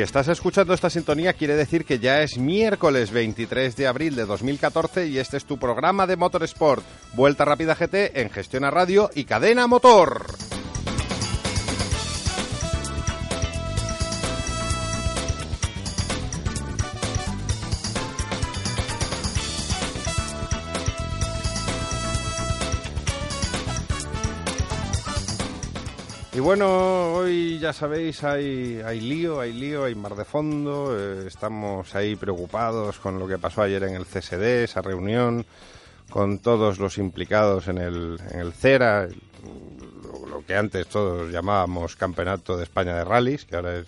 Si estás escuchando esta sintonía, quiere decir que ya es miércoles 23 de abril de 2014 y este es tu programa de Motorsport, Vuelta Rápida GT en Gestión a Radio y Cadena Motor. Y bueno, hoy ya sabéis, hay, hay lío, hay lío, hay mar de fondo, eh, estamos ahí preocupados con lo que pasó ayer en el CSD, esa reunión, con todos los implicados en el, en el CERA, lo, que antes todos llamábamos Campeonato de España de Rallys, que ahora es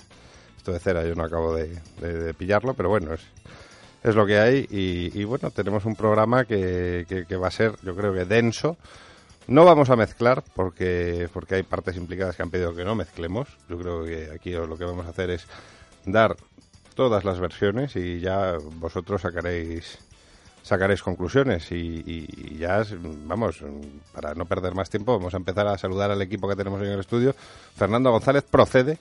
esto de CERA, yo no acabo de pillarlo, pero bueno, es, es lo que hay y, y bueno, tenemos un programa que, que- que va a ser, yo creo que denso. No vamos a mezclar porque, porque hay partes implicadas que han pedido que no mezclemos. Yo creo que aquí lo que vamos a hacer es dar todas las versiones y ya vosotros sacaréis sacaréis conclusiones y, y- ya, vamos, para no perder más tiempo, vamos a empezar a saludar al equipo que tenemos en el estudio. Fernando González procede.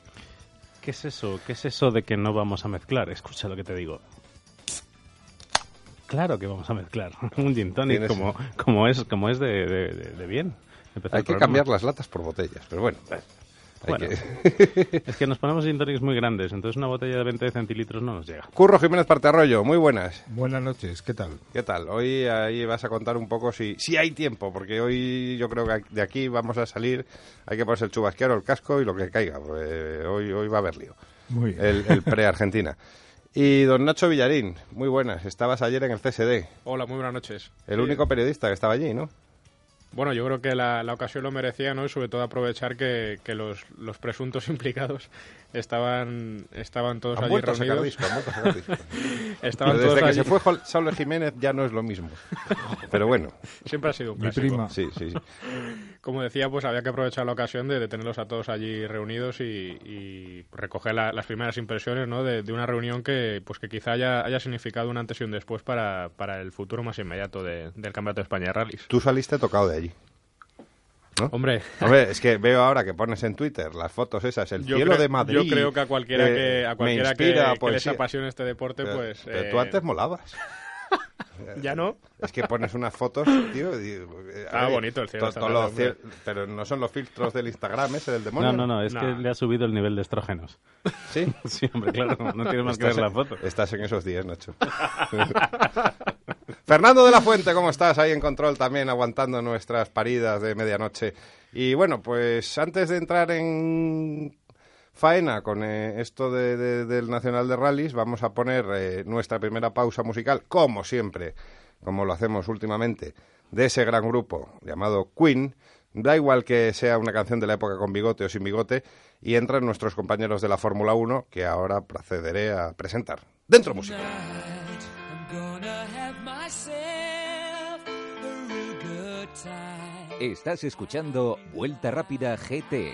¿Qué es eso? ¿Qué es eso de que no vamos a mezclar? Escucha lo que te digo. Claro que vamos a mezclar. Un gin tonic como, como es, como es de, de- de- de bien. Empezar Hay que cambiar las latas por botellas, pero bueno. hay Bueno. que- Es que nos ponemos gin tonics muy grandes, entonces una botella de 20 centilitros no nos llega. Curro Jiménez Partearroyo, muy buenas. Buenas noches, ¿qué tal? ¿Qué tal? Hoy ahí vas a contar un poco si, si hay tiempo, porque hoy yo creo que de aquí vamos a salir, hay que ponerse el chubasquero, el casco y lo que caiga, porque hoy, hoy va a haber lío, Muy bien. el, el pre-Argentina. Y don Nacho Villarín, muy buenas, estabas ayer en el CSD, Hola, muy buenas noches. el Sí. único periodista que estaba allí, ¿no? Bueno, yo creo que la, la ocasión lo merecía, ¿no? Y sobre todo aprovechar que, que los, los presuntos implicados estaban, estaban todos Han allí vuelto a sacar reunidos. disco, han vuelto a sacar disco. Estaban Pero desde todos que allí. se fue Saulo Jiménez ya no es lo mismo. Pero bueno, Siempre ha sido un Mi clásico. prima. sí, sí, sí. Como decía, pues había que aprovechar la ocasión de, de tenerlos a todos allí reunidos y, y recoger la- las primeras impresiones, ¿no? De, de una reunión que, pues que quizá haya, haya significado un antes y un después para, para el futuro más inmediato de- del Campeonato de España de Rallys. Tú saliste tocado de Hombre, Hombre, es que veo ahora que pones en Twitter las fotos esas, el yo cielo creo, de Madrid. yo creo que a cualquiera eh, que a cualquiera que, que les apasione este deporte, Pero- pues pero eh, tú antes molabas. ya no. Es que pones unas fotos, tío. y- eh, Ah, bonito el cielo to- to- los Pero no son los filtros del Instagram ese del demonio. No, no, no, es que le ha subido el nivel de estrógenos. ¿Sí? Sí, hombre, claro, no tiene más que ver la foto. Estás en esos días, Nacho. Fernando de la Fuente, ¿cómo estás? Ahí en control también, aguantando nuestras paridas de medianoche. Y bueno, pues antes de entrar en faena con eh, esto de- de- del Nacional de Rallys, vamos a poner eh, nuestra primera pausa musical, como siempre, como lo hacemos últimamente, de ese gran grupo llamado Queen. Da igual que sea una canción de la época con bigote o sin bigote, y entran nuestros compañeros de la Fórmula 1, que ahora procederé a presentar. Dentro música. Estás escuchando Vuelta Rápida GT.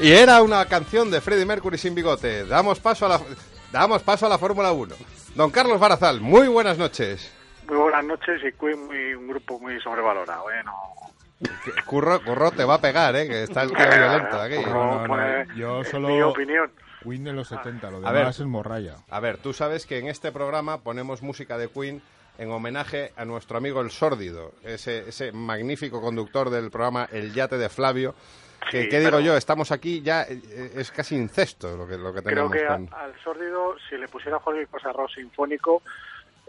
Y era una canción de Freddie Mercury sin bigote. Damos paso a la, damos paso a la Fórmula 1. Don Carlos Barazal, muy buenas noches. Muy buenas noches y Queen muy, un grupo muy sobrevalorado, ¿eh? No, Curro, Curro te va a pegar, ¿eh? Que está el tío violento aquí. No, no, pues, yo en solo- mi opinión. Queen de los 70, lo A demás ver. es morralla. A ver, tú sabes que en este programa ponemos música de Queen en homenaje a nuestro amigo el Sórdido, ese, ese magnífico conductor del programa El Yate de Flavio. Que, Sí, ¿Qué digo yo? Estamos aquí ya, eh, es casi incesto lo que, lo que Creo tenemos que a- con... al sórdido, si le pusiera Jorge Cosarro sinfónico,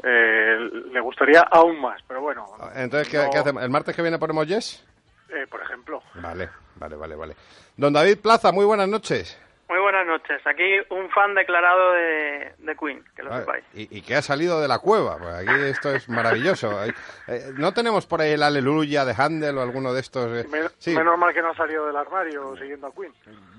eh, le gustaría aún más. Pero bueno, Entonces, ¿qué, no- qué hacemos? ¿El martes que viene ponemos Yes? eh, por ejemplo. Vale, vale, vale, vale. Don David Plaza, muy buenas noches. Muy buenas noches. Aquí un fan declarado de, de Queen, que lo Ah, sepáis. Y, y que ha salido de la cueva. Pues aquí esto es maravilloso. Eh, ¿No tenemos por ahí el Aleluya de Handel o alguno de estos? eh? Men- Sí, Menos mal que no ha salido del armario siguiendo a Queen.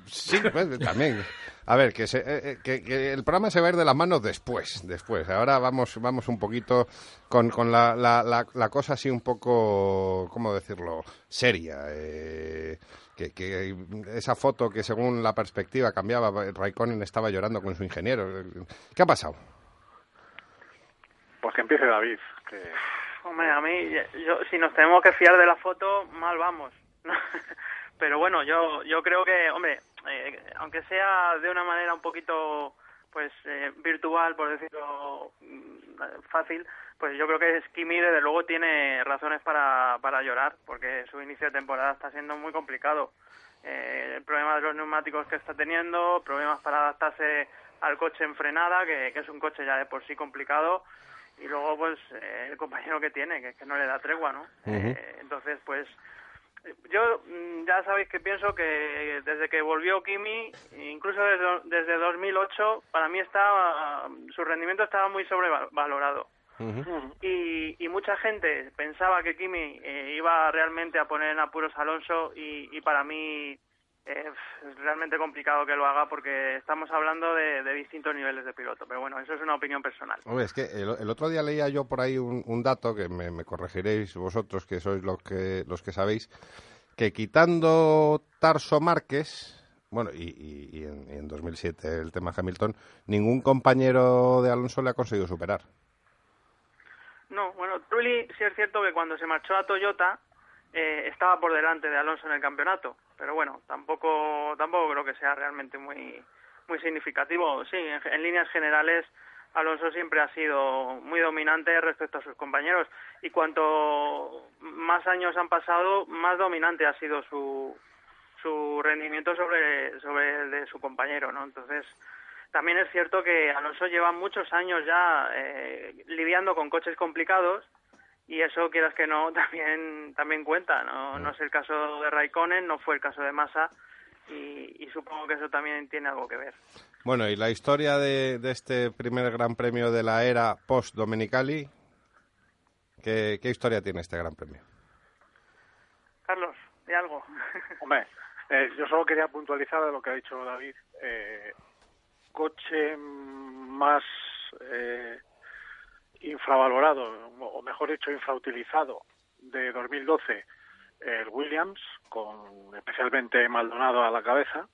sí, pues, también. A ver, que, se- eh, eh, que, que el programa se va a ir de las manos después, después. Ahora vamos, vamos un poquito con, con la, la, la, la cosa así un poco, ¿cómo decirlo? Seria. eh, que, que esa foto que según la perspectiva cambiaba, Raikkonen estaba llorando con su ingeniero. ¿Qué ha pasado? Pues que empiece David. Que... Hombre, a mí, yo, si nos tenemos que fiar de la foto, mal vamos. Pero bueno, yo, yo creo que, hombre, eh, aunque sea de una manera un poquito, pues, eh, virtual, por decirlo mm, fácil, pues yo creo que Kimi desde luego tiene razones para, para llorar, porque su inicio de temporada está siendo muy complicado. Eh, el problema de los neumáticos que está teniendo, problemas para adaptarse al coche en frenada, que, que es un coche ya de por sí complicado, y luego pues eh, el compañero que tiene, que es que no le da tregua, ¿no? Eh, entonces pues yo mm, ya sabéis que pienso que desde que volvió Kimi, incluso desde, desde 2008, para mí está su rendimiento estaba muy sobrevalorado. Y, y mucha gente pensaba que Kimi eh, iba realmente a poner en apuros a Alonso y, y para mí eh, es realmente complicado que lo haga porque estamos hablando de, de distintos niveles de piloto. Pero bueno, eso es una opinión personal. Hombre, es que el, el otro día leía yo por ahí un, un dato que me, me corregiréis vosotros, que sois los que, los que sabéis, que quitando Tarso Márquez, bueno, y, y- y en, y en 2007 el tema Hamilton, ningún compañero de Alonso le ha conseguido superar. No, bueno, Trulli sí es cierto que cuando se marchó a Toyota eh, estaba por delante de Alonso en el campeonato, pero bueno, tampoco tampoco creo que sea realmente muy muy significativo. Sí, en, líneas generales Alonso siempre ha sido muy dominante respecto a sus compañeros y cuanto más años han pasado, más dominante ha sido su su rendimiento sobre sobre el de su compañero, ¿no? Entonces también es cierto que Alonso lleva muchos años ya eh, lidiando con coches complicados y eso quieras que no también también cuenta no no es el caso de Raikkonen no fue el caso de Massa y, y supongo que eso también tiene algo que ver Bueno, y la historia de, de este primer Gran Premio de la era post-Domenicali, ¿qué, ¿qué historia tiene este Gran Premio? Carlos de algo Hombre, eh, yo solo quería puntualizar de lo que ha dicho David. Eh, coche más eh, infravalorado, o mejor dicho, infrautilizado de 2012, el Williams, con especialmente Maldonado a la cabeza,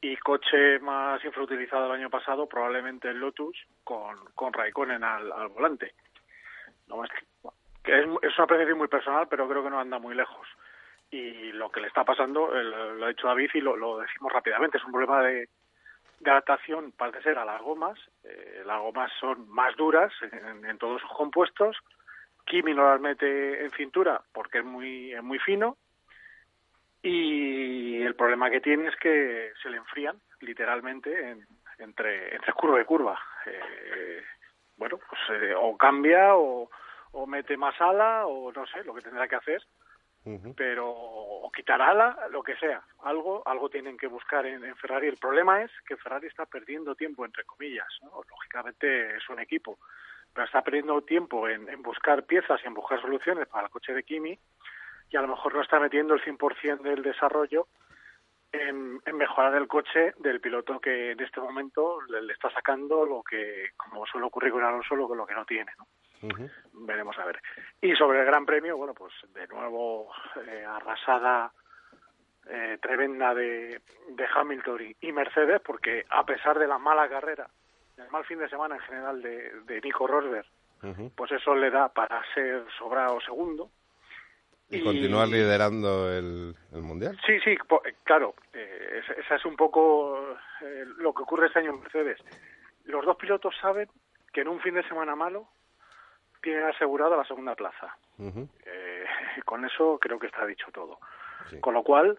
y coche más infrautilizado el año pasado, probablemente el Lotus, con, con Raikkonen al, al volante. No, es, que es, es una apreciación muy personal, pero creo que no anda muy lejos y lo que le está pasando, eh, lo ha dicho David y lo, lo decimos rápidamente, es un problema de, de adaptación, parece ser, a las gomas. Eh, las gomas son más duras en, todos sus compuestos. Kimi no las mete en cintura porque es muy, es muy fino. Y el problema que tiene es que se le enfrían, literalmente, en- entre, entre curva y curva. Eh, bueno, pues eh, o cambia o, o mete más ala o no sé, lo que tendrá que hacer pero o quitar ala, lo que sea, algo, algo tienen que buscar en, Ferrari. El problema es que Ferrari está perdiendo tiempo, entre comillas, lógicamente es un equipo, pero está perdiendo tiempo en, buscar piezas y en buscar soluciones para el coche de Kimi y a lo mejor no está metiendo el 100% del desarrollo en, en mejorar el coche del piloto que en este momento le, está sacando lo que, como suele ocurrir con Alonso, lo, lo que no tiene. ¿no? Veremos a ver. Y sobre el Gran Premio, bueno, pues de nuevo eh, arrasada eh, tremenda de, de Hamilton y, Mercedes, porque a pesar de la mala carrera, el mal fin de semana en general de, de Nico Rosberg, pues eso le da para ser sobrado segundo. Y, continuar liderando el, el mundial. Sí, sí, eh, claro, eh, esa- esa es un poco eh, lo que ocurre este año en Mercedes. Los dos pilotos saben que en un fin de semana malo tienen asegurada la segunda plaza. Eh, con eso creo que está dicho todo. Sí. Con lo cual,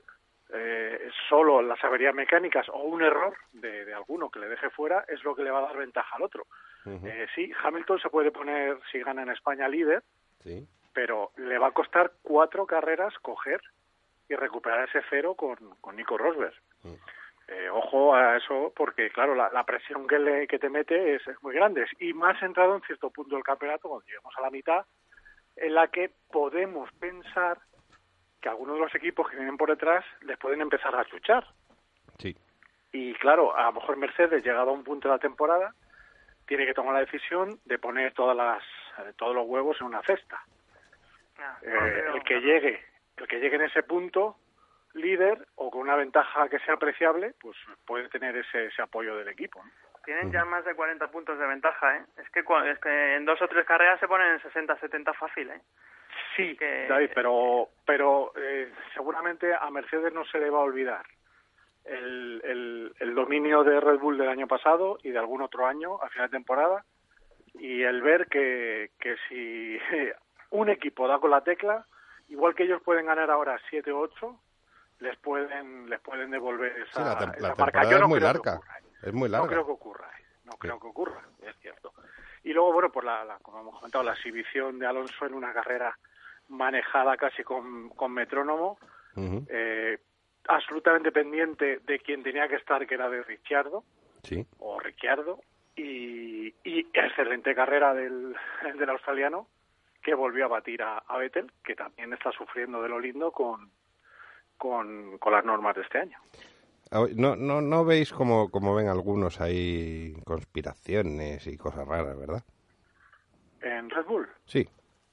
eh, solo las averías mecánicas o un error de, de alguno que le deje fuera es lo que le va a dar ventaja al otro. Eh, sí, Hamilton se puede poner, si gana en España, líder, Sí. pero le va a costar cuatro carreras coger y recuperar ese cero con, con Nico Rosberg. Mm. Eh, ojo a eso, porque claro, la, la presión que, le, que te mete es, es muy grande. Y más entrado en cierto punto del campeonato, cuando lleguemos a la mitad, en la que podemos pensar que algunos de los equipos que vienen por detrás les pueden empezar a chuchar. Sí. Y claro, a lo mejor Mercedes, llegado a un punto de la temporada, tiene que tomar la decisión de poner todas las, eh, todos los huevos en una cesta. Ah, Eh, no el que llegue, el que llegue en ese punto líder o con una ventaja que sea apreciable, pues puede tener ese, ese apoyo del equipo. ¿no? Tienen ya más de 40 puntos de ventaja, ¿eh? Es que, cua- es que en dos o tres carreras se ponen en 60-70 fácil, ¿eh? Sí, Que- David, pero, pero eh, seguramente a Mercedes no se le va a olvidar el, el, el dominio de Red Bull del año pasado y de algún otro año a final de temporada y el ver que, que si un equipo da con la tecla, igual que ellos pueden ganar ahora 7 o 8, les pueden les pueden devolver esa, Sí, la, esa la marca. Yo no es muy creo que larga. ocurra. Es muy No larga. creo que ocurra, no creo que ocurra, es cierto. Y luego, bueno, pues la, la- como hemos comentado, la exhibición de Alonso en una carrera manejada casi con, con metrónomo, eh, absolutamente pendiente de quien tenía que estar, que era de Ricciardo, Sí. o Ricciardo, y, y excelente carrera del, del australiano, que volvió a batir a, a Vettel, que también está sufriendo de lo lindo con, con, con las normas de este año. Ah, No, no, no veis como, como ven algunos ahí conspiraciones y cosas raras, ¿verdad? En Red Bull, Sí.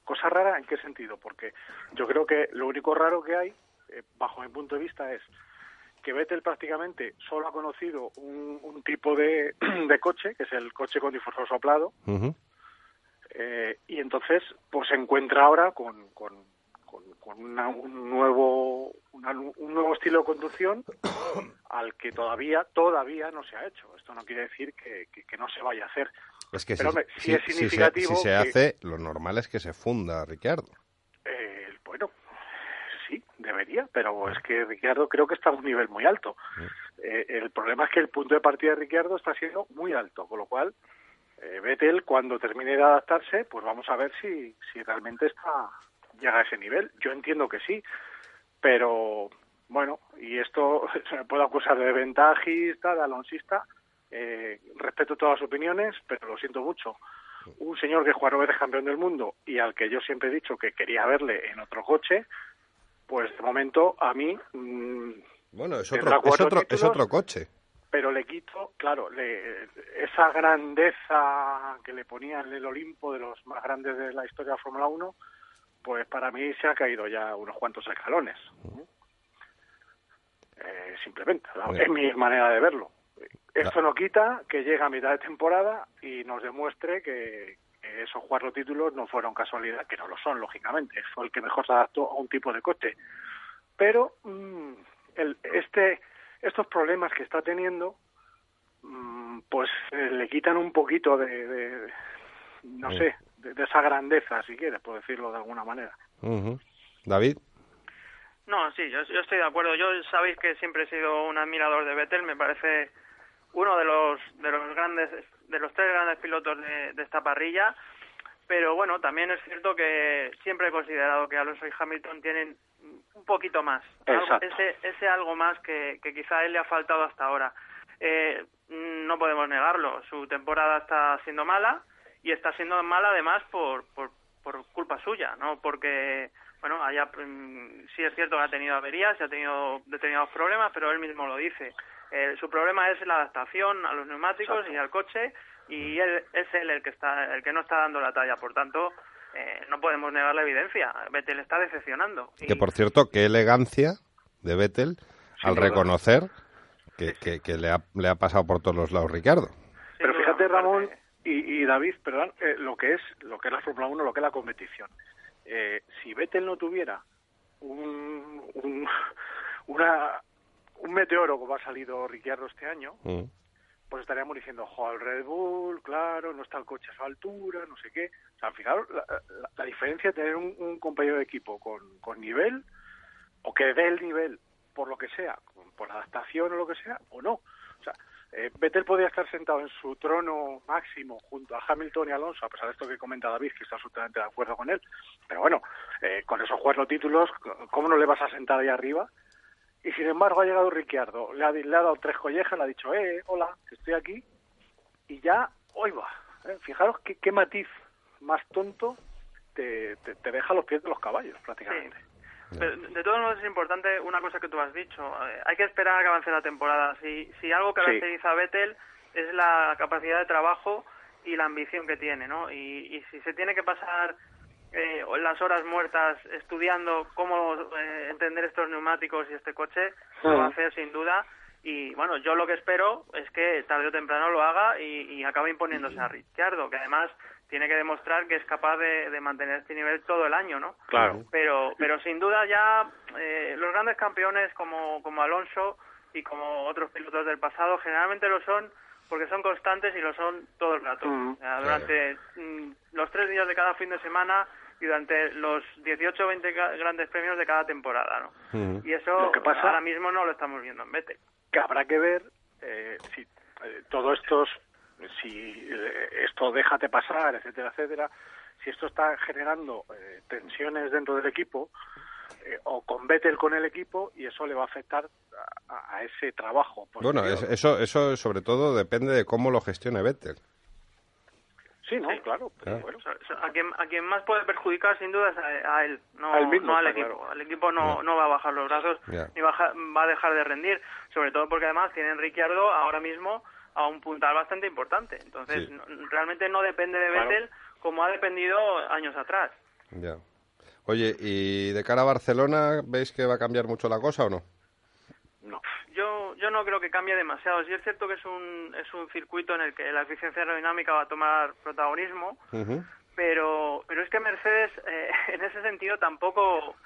¿Cosa rara en qué sentido? Porque yo creo que lo único raro que hay, eh, bajo mi punto de vista, es que Vettel prácticamente solo ha conocido un, un tipo de, de coche, que es el coche con difusor soplado, eh, y entonces pues se encuentra ahora con, con, con, con una- un nuevo una- un nuevo estilo de conducción al que todavía todavía no se ha hecho. Esto no quiere decir que, que- que no se vaya a hacer. Es que Pero, si, hombre, sí si- es si se- significativo si se que- hace, lo normal es que se funda, Ricciardo. Eh, bueno, sí, debería, pero es que Ricciardo creo que está a un nivel muy alto. Eh, el problema es que el punto de partida de Ricciardo está siendo muy alto, con lo cual eh, Vettel cuando termine de adaptarse, pues vamos a ver si, si realmente está llega a ese nivel. Yo entiendo que sí, pero bueno, y esto se me puede acusar de ventajista, de alonsista. Eh, respeto todas las opiniones, pero lo siento mucho. Un señor que nueve veces campeón del mundo y al que yo siempre he dicho que quería verle en otro coche, pues de momento a mí, mm, Bueno, es otro, es otro, es títulos. otro coche. pero le quito, claro, le- esa grandeza que le ponía en el Olimpo de los más grandes de la historia de la Fórmula 1, pues para mí se ha caído ya unos cuantos escalones. Eh, simplemente, es mi manera de verlo. Esto no quita que llegue a mitad de temporada y nos demuestre que, que esos cuatro títulos no fueron casualidad, que no lo son, lógicamente. Fue el que mejor se adaptó a un tipo de coche. Pero mm, el, este, estos problemas que está teniendo, mm, pues eh, le quitan un poquito de, de- no Sí. sé, de, de esa grandeza, si quieres, por decirlo de alguna manera. David, No, sí, yo, yo estoy de acuerdo. Yo sabéis que siempre he sido un admirador de Vettel. Me parece uno de los de los grandes de los tres grandes pilotos de, de esta parrilla. Pero bueno, también es cierto que siempre he considerado que Alonso y Hamilton tienen un poquito más. Algo- ese, ese algo más que, que quizá a él le ha faltado hasta ahora. Eh, no podemos negarlo. Su temporada está siendo mala y está siendo mala además por, por, por culpa suya, ¿no? Porque, bueno, haya, mm, sí es cierto que ha tenido averías, ha tenido determinados problemas, pero él mismo lo dice. Eh, su problema es la adaptación a los neumáticos y al coche y él es él el que está el que no está dando la talla, por tanto, eh, no podemos negar la evidencia. Vettel está decepcionando. Y- que por cierto, qué elegancia de Vettel al reconocer que, que, le, ha, le ha pasado por todos los lados Ricardo. Pero fíjate, Ramón y, y David, perdón, eh, lo que es lo que es la Fórmula 1, lo que es la competición. Eh, si Vettel no tuviera un, un, una, un meteoro como ha salido Ricciardo este año, mm. pues estaríamos diciendo, jo, el Red Bull, claro, no está el coche a su altura, no sé qué. O sea, fijaros la, la, diferencia de tener un, compañero de equipo con, con nivel, o que dé el nivel por lo que sea, por adaptación o lo que sea, o no. Eh, Vettel podría estar sentado en su trono máximo junto a Hamilton y Alonso, a pesar de esto que comenta David, que está absolutamente de acuerdo con él. Pero bueno, eh, con esos cuatro títulos, ¿cómo no le vas a sentar ahí arriba? Y sin embargo ha llegado Ricciardo, le ha, le ha dado tres collejas, le ha dicho, eh, hola, estoy aquí, y ya, hoy va. Eh, fijaros qué, qué matiz más tonto te, te, deja los pies de los caballos, prácticamente. De todos modos es importante una cosa que tú has dicho. Eh, hay que esperar a que avance la temporada. Si, si algo caracteriza a Vettel es la capacidad de trabajo y la ambición que tiene, ¿no? Y, y si se tiene que pasar eh, las horas muertas estudiando cómo eh, entender estos neumáticos y este coche, lo va a hacer sin duda. Y bueno, yo lo que espero es que tarde o temprano lo haga y, y acabe imponiéndose a Ricciardo, que además tiene que demostrar que es capaz de, mantener este nivel todo el año, ¿no? Claro. Pero, pero sin duda ya eh, los grandes campeones como, como Alonso y como otros pilotos del pasado generalmente lo son porque son constantes y lo son todo el rato. durante mm, los tres días de cada fin de semana y durante los 18 o 20 grandes premios de cada temporada, ¿no? Y eso que pasa, ahora mismo no lo estamos viendo en Vettel. Que habrá que ver eh, si eh, todo estos, si eh, esto déjate pasar, etcétera, etcétera, si esto está generando eh, tensiones dentro del equipo o con Vettel con el equipo y eso le va a afectar a, ese trabajo. Bueno, eso, eso sobre todo depende de cómo lo gestione Vettel. Sí, no, claro. a, quien, a quien más puede perjudicar sin duda es a, él, no, al equipo. Al equipo no, no va a bajar los brazos ni va a dejar de rendir, sobre todo porque además tienen Ricciardo ahora mismo a un puntal bastante importante. Entonces, realmente no depende de Vettel como ha dependido años atrás. Ya. Oye, ¿y de cara a Barcelona veis que va a cambiar mucho la cosa o no? No yo, yo no creo que cambie demasiado. Sí es cierto que es un, es un circuito en el que la eficiencia aerodinámica va a tomar protagonismo, pero, pero es que Mercedes, eh, en ese sentido, tampoco,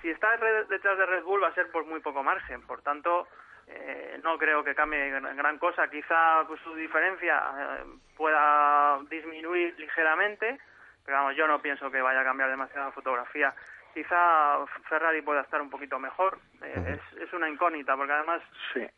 si está detrás de Red Bull, va a ser por muy poco margen. Por tanto, eh, no creo que cambie gran cosa. Quizá pues, su diferencia eh, pueda disminuir ligeramente, pero vamos, yo no pienso que vaya a cambiar demasiado la fotografía quizá Ferrari pueda estar un poquito mejor. Eh, es, una incógnita, porque además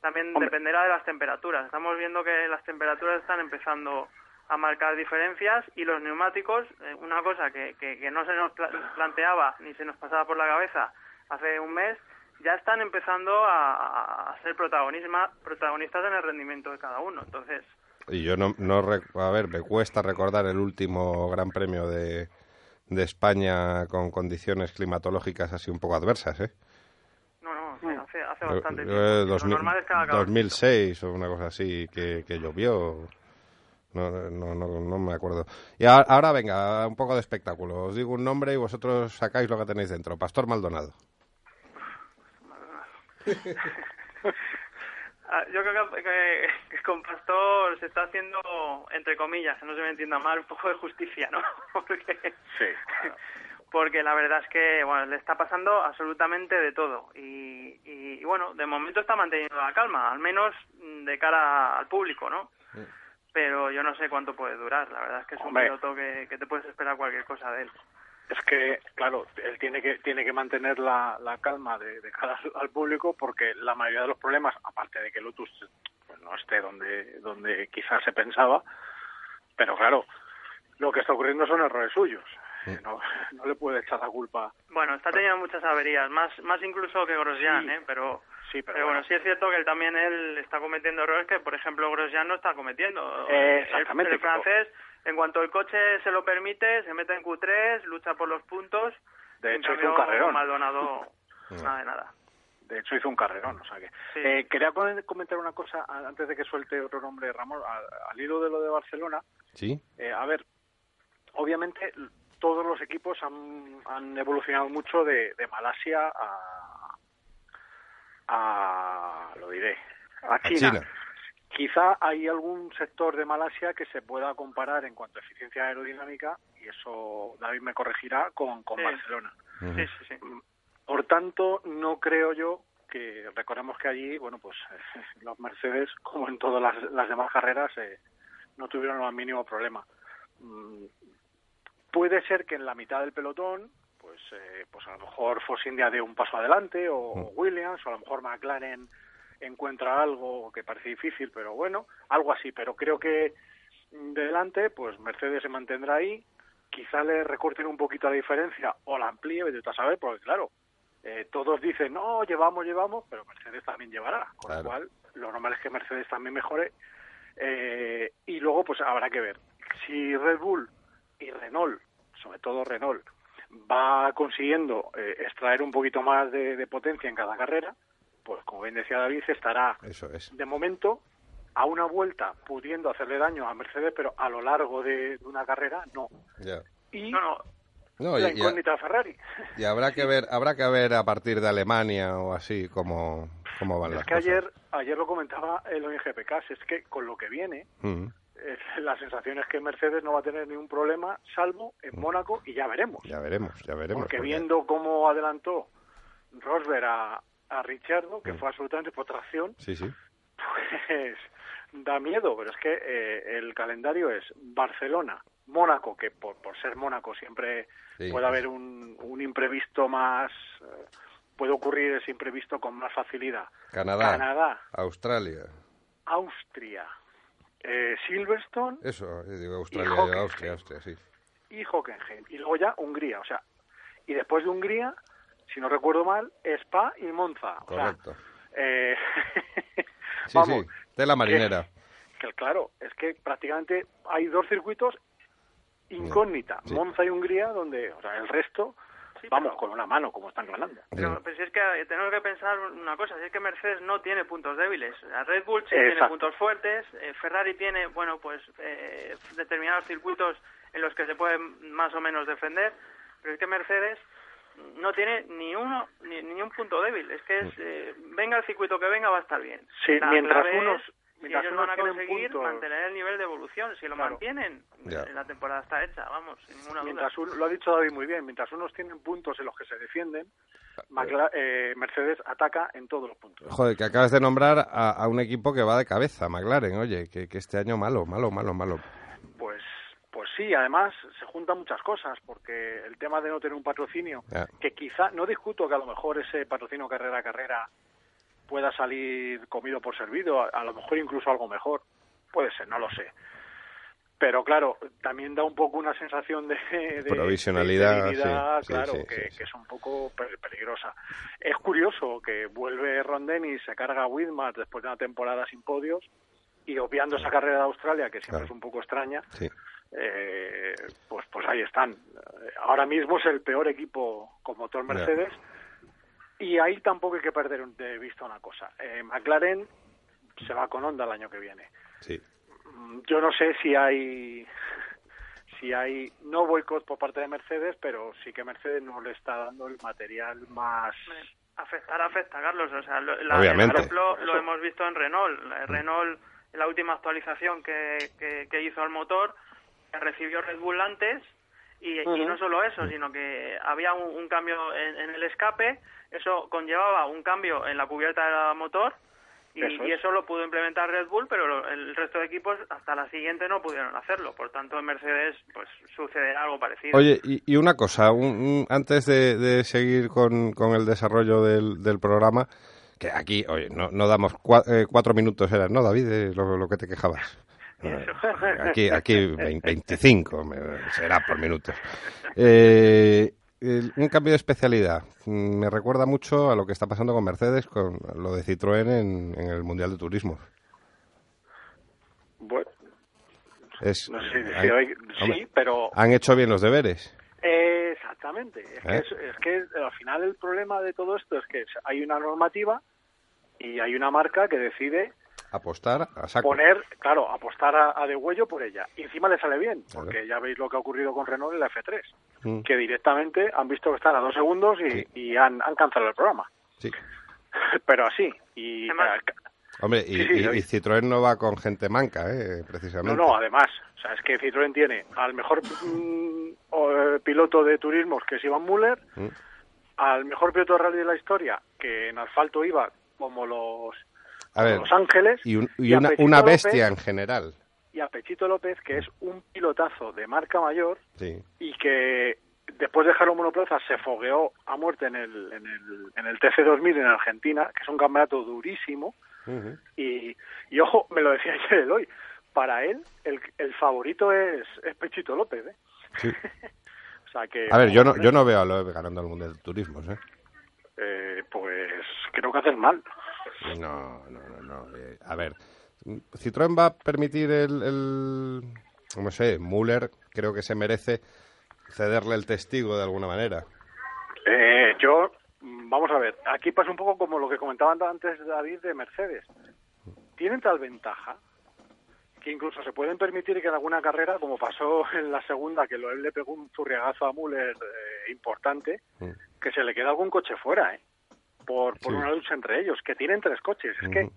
también dependerá de las temperaturas. Estamos viendo que las temperaturas están empezando a marcar diferencias y los neumáticos, una cosa que, que, no se nos planteaba ni se nos pasaba por la cabeza hace un mes, ya están empezando a, ser protagonistas en el rendimiento de cada uno. Entonces. Y yo no, no. A ver, me cuesta recordar el último Gran Premio de de España con condiciones climatológicas así un poco adversas, ¿eh? No, no, hace, hace bastante eh, tiempo. 2006 o una cosa así que, que llovió. No, no, no, no, me acuerdo. Y ahora, venga, un poco de espectáculo. Os digo un nombre y vosotros sacáis lo que tenéis dentro. Pastor Maldonado. Ah, yo creo que, con Pastor se está haciendo, entre comillas, no se me entienda mal, un poco de justicia, ¿no? Porque, sí, porque la verdad es que bueno, le está pasando absolutamente de todo. Y, y, bueno, de momento está manteniendo la calma, al menos de cara al público, ¿no? Pero yo no sé cuánto puede durar. La verdad es que es un piloto que, que te puedes esperar cualquier cosa de él es que, claro, él tiene que, tiene que mantener la, la calma de, de cara al, público porque la mayoría de los problemas, aparte de que Lotus pues, no esté donde, donde quizás se pensaba, pero claro, lo que está ocurriendo son errores suyos. No, no le puede echar la culpa. Bueno, está teniendo muchas averías, más, más incluso que Grosjean, ¿eh? Pero, sí, pero, bueno, sí es cierto que él también él está cometiendo errores que, por ejemplo, Grosjean no está cometiendo. exactamente. el francés en cuanto el coche se lo permite, se mete en Q3, lucha por los puntos. De hecho, hizo un carrerón. Maldonado, nada de nada. De hecho, hizo un carrerón. O sea que, eh, quería comentar una cosa antes de que suelte otro nombre, Ramón, al, hilo de lo de Barcelona. Sí. Eh, a ver, obviamente todos los equipos han, han evolucionado mucho de, de Malasia a, a, lo diré, a A China. Quizá hay algún sector de Malasia que se pueda comparar en cuanto a eficiencia aerodinámica, y eso David me corregirá, con, con Sí. Barcelona. Ujú. Sí, sí, sí. Por tanto, no creo yo que recordemos que allí, bueno, pues los Mercedes, como en todas las, las demás carreras, eh, no tuvieron el mínimo problema. Mm, puede ser que en la mitad del pelotón, pues, eh, pues a lo mejor Force India dé un paso adelante, o, o Williams, o a lo mejor McLaren encuentra algo que parece difícil, pero bueno, algo así. Pero creo que de delante, pues Mercedes se mantendrá ahí, quizá le recorten un poquito la diferencia o la amplíe, vete a saber, porque claro, eh, todos dicen, no, llevamos, llevamos, pero Mercedes también llevará, con Claro. lo cual lo normal es que Mercedes también mejore. Eh, y luego, pues habrá que ver si Red Bull y Renault, sobre todo Renault, va consiguiendo eh, extraer un poquito más de, de potencia en cada carrera, pues como bien decía David, estará Eso es. de momento a una vuelta pudiendo hacerle daño a Mercedes, pero a lo largo de, de una carrera no. Ya. Y No, no, No, la y, y- incógnita de Ferrari. y habrá que ver, habrá que ver a partir de Alemania o así cómo, cómo van Es las que cosas. ayer, ayer lo comentaba el ONGPK, es que con lo que viene, Mm, eh, la sensación es que Mercedes no va a tener ningún problema, salvo en Mónaco, y ya veremos. ya veremos, ya veremos. porque porque- viendo cómo adelantó Rosberg a, a Ricciardo, que Mm. fue absolutamente por tracción, Sí, sí. pues da miedo, pero es que eh, el calendario es Barcelona, Mónaco, que por, por ser Mónaco siempre puede haber un, un imprevisto más, eh, puede ocurrir ese imprevisto con más facilidad. Canadá, Canadá, Australia. Austria, eh, Silverstone Eso, digo Australia, Y. Austria, Austria, sí. y Hockenheim. Y luego ya Hungría, o sea, y después de Hungría, si no recuerdo mal, Spa y Monza. O sea, Correcto. eh, Sí, vamos, sí, de la marinera. que claro, es que prácticamente hay dos circuitos incógnita, Sí. Monza y Hungría, donde, o sea, el resto, Sí, vamos, pero- con una mano, como están ganando. Pero, pues es que eh, tenemos que pensar una cosa, si es que Mercedes no tiene puntos débiles. La Red Bull sí tiene puntos fuertes, eh, Ferrari tiene, bueno, pues eh, determinados circuitos en los que se puede más o menos defender, pero es que Mercedes no tiene ni uno ni, ni un punto débil. Es que es, eh, venga el circuito que venga va a estar bien. Sí, La mientras clave unos- si mientras ellos unos van a tienen conseguir puntos- mantener el nivel de evolución. Si lo Claro. mantienen, Ya. eh, la temporada está hecha, vamos, sin ninguna duda. Mientras un- lo ha dicho David muy bien, mientras unos tienen puntos en los que se defienden, Macla- eh, Mercedes ataca en todos los puntos. Joder, que acabas de nombrar a, a un equipo que va de cabeza, McLaren, oye, que, que este año malo, malo, malo, malo. Pues, sí, además se juntan muchas cosas, porque el tema de no tener un patrocinio, que quizá, no discuto que a lo mejor ese patrocinio carrera a carrera pueda salir comido por servido, a, a lo mejor incluso algo mejor, puede ser, no lo sé. Pero claro, también da un poco una sensación de, de Provisionalidad, de sí, claro, sí, que, sí, sí. que es un poco pe- peligrosa. Es curioso que vuelve Ron Dennis, se carga a Widmar después de una temporada sin podios, y obviando esa carrera de Australia, que siempre Claro. es un poco extraña, Sí. Eh, pues pues ahí están. Ahora mismo es el peor equipo con motor. Mercedes y ahí tampoco hay que perder de vista una cosa. Eh, McLaren se va con Honda el año que viene. Sí. Mm, Yo no sé si hay si hay no boicot por parte de Mercedes, pero sí que Mercedes no le está dando el material más Afectar afecta, Carlos. O sea, lo, la- Obviamente. el ejemplo lo hemos visto en Renault. La- Renault, en la última actualización que, que, que hizo al motor, recibió Red Bull antes. Y, no solo eso, sino que había un, un cambio en, en el escape. Eso conllevaba un cambio en la cubierta del motor. Y Eso y es. eso lo pudo implementar Red Bull, pero lo- el resto de equipos hasta la siguiente no pudieron hacerlo. Por tanto, en Mercedes pues sucederá algo parecido. Oye, y, y una cosa, un- un- antes de, de seguir con, con el desarrollo del, del programa, que aquí, oye, no, no damos cua- eh, cuatro minutos, era, ¿no, David? Eh, lo, lo que te quejabas. Aquí, aquí vein- 25 me- será por minutos. Eh, un cambio de especialidad. Mm, Me recuerda mucho a lo que está pasando con Mercedes, con lo de Citroën en, en el Mundial de Turismo. bueno, Es, no sé si hombre, sí, pero han hecho bien los deberes. Exactamente. Es, que ¿Eh? es que al final el problema de todo esto es que hay una normativa y hay una marca que decide Apostar a saco. poner, claro, apostar a, a de huello por ella. Y encima le sale bien, Claro. porque ya veis lo que ha ocurrido con Renault en la F3, Mm, que directamente han visto que están a dos segundos y, Sí. y han, han cancelado el programa. sí. pero así. Y Además- Hombre, y, Sí, sí, y- oye. y Citroën no va con gente manca, ¿eh? no, precisamente. no, además, o sea, es que Citroën tiene al mejor mm, o, eh, piloto de turismos, que es Iván Müller, Mm. al mejor piloto de rally de la historia, que en asfalto iba como los, A ver, Los Ángeles, y, un- y y a una, López. bestia en general. y a Pechito López, que es un pilotazo de marca mayor Sí. y que después de dejarlo monoplaza se fogueó a muerte en el, en el, en el TC2000 en Argentina, que es un campeonato durísimo. Y, y ojo, me lo decía ayer el hoy, para él el, el favorito es, es Pechito López. ¿eh? Sí. o sea que, A ver, yo no, yo no veo a Loeb ganando el Mundial de Turismos, ¿eh? eh, pues creo que hacen mal. No, no, no, no. eh, a ver, Citroën va a permitir el, el, no sé, Müller creo que se merece cederle el testigo de alguna manera. Eh, yo, vamos a ver, aquí pasa un poco como lo que comentaban antes David de Mercedes. Tienen tal ventaja que incluso se pueden permitir que en alguna carrera, como pasó en la segunda, que Loeb le pegó un zurriagazo a Müller eh, importante, Mm. que se le queda algún coche fuera, ¿eh? Por, por Sí. una lucha entre ellos, que tienen tres coches. Es Ujú. que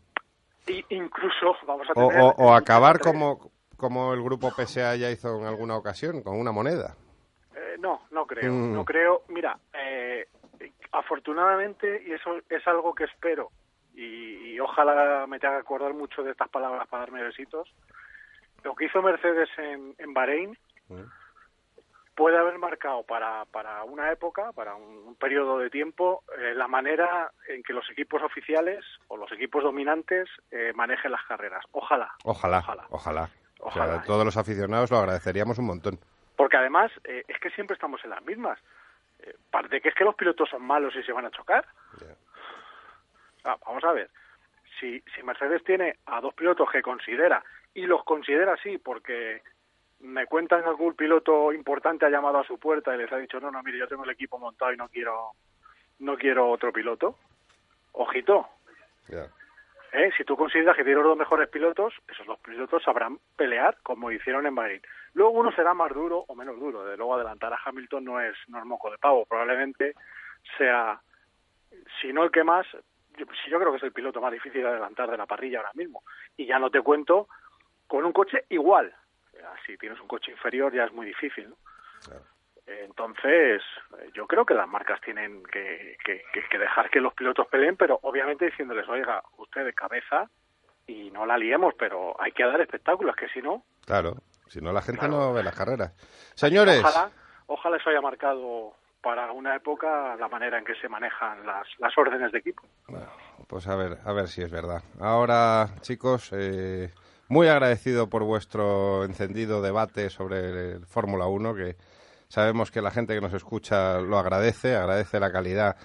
y- incluso vamos a O, tener... o- o acabar como, como el grupo PSA ya hizo en alguna ocasión, con una moneda. Eh, no, no creo, Mm. no creo. Mira, eh, afortunadamente, y eso es algo que espero, y, y ojalá me tenga que acordar mucho de estas palabras para darme besitos, lo que hizo Mercedes en, en Bahrein Mm. Puede haber marcado para, para una época, para un, un periodo de tiempo, eh, la manera en que los equipos oficiales o los equipos dominantes eh, manejen las carreras. Ojalá. Ojalá, Ojalá. ojalá. O sea, Ojalá. todos los aficionados lo agradeceríamos un montón. Porque además eh, es que siempre estamos en las mismas. Eh, parte que es que los pilotos son malos y se van a chocar. Ah, vamos a ver. Si, si Mercedes tiene a dos pilotos que considera, y los considera así porque me cuentan que algún piloto importante ha llamado a su puerta y les ha dicho, no, no, mire, yo tengo el equipo montado y no quiero, no quiero otro piloto. Ojito. ¿eh? Si tú consideras que tienes los dos mejores pilotos, esos dos pilotos sabrán pelear como hicieron en Bahrein. Luego uno será más duro o menos duro. De luego adelantar a Hamilton no es, no es moco de pavo. Probablemente sea, si no el que más, yo, sí, yo creo que es el piloto más difícil de adelantar de la parrilla ahora mismo. Y ya no te cuento con un coche igual. Si tienes un coche inferior ya es muy difícil. ¿no? Claro. Entonces, eh, yo creo que las marcas tienen que, que, que- que dejar que los pilotos peleen, pero obviamente diciéndoles, oiga, usted de cabeza y no la liemos, pero hay que dar espectáculos, que si no, Claro, si no la gente Claro. no ve las carreras. Señores, ojalá, ojalá eso haya marcado para una época la manera en que se manejan las, las órdenes de equipo. pues a ver, a ver si es verdad. Ahora, chicos, eh, muy agradecido por vuestro encendido debate sobre el Fórmula 1, que sabemos que la gente que nos escucha lo agradece, agradece la calidad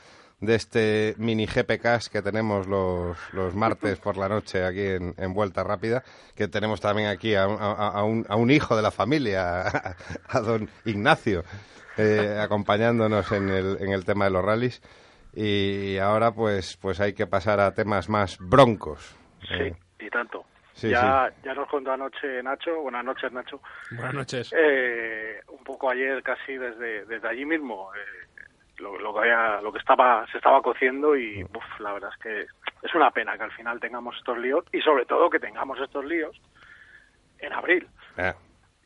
de este mini GPCast que tenemos los, los martes por la noche aquí en, en Vuelta Rápida, que tenemos también aquí a, un- a- a un, a un hijo de la familia, a, a don Ignacio, eh, acompañándonos en el, en el tema de los rallies. Y ahora pues, pues hay que pasar a temas más broncos. Eh, Sí, y tanto. Sí, ya, ya nos contó anoche Nacho, buenas noches Nacho, Buenas noches. eh, un poco ayer casi desde, desde allí mismo eh, lo, lo que había, lo que estaba se estaba cociendo y uf, la verdad es que es una pena que al final tengamos estos líos y sobre todo que tengamos estos líos en abril. Eh,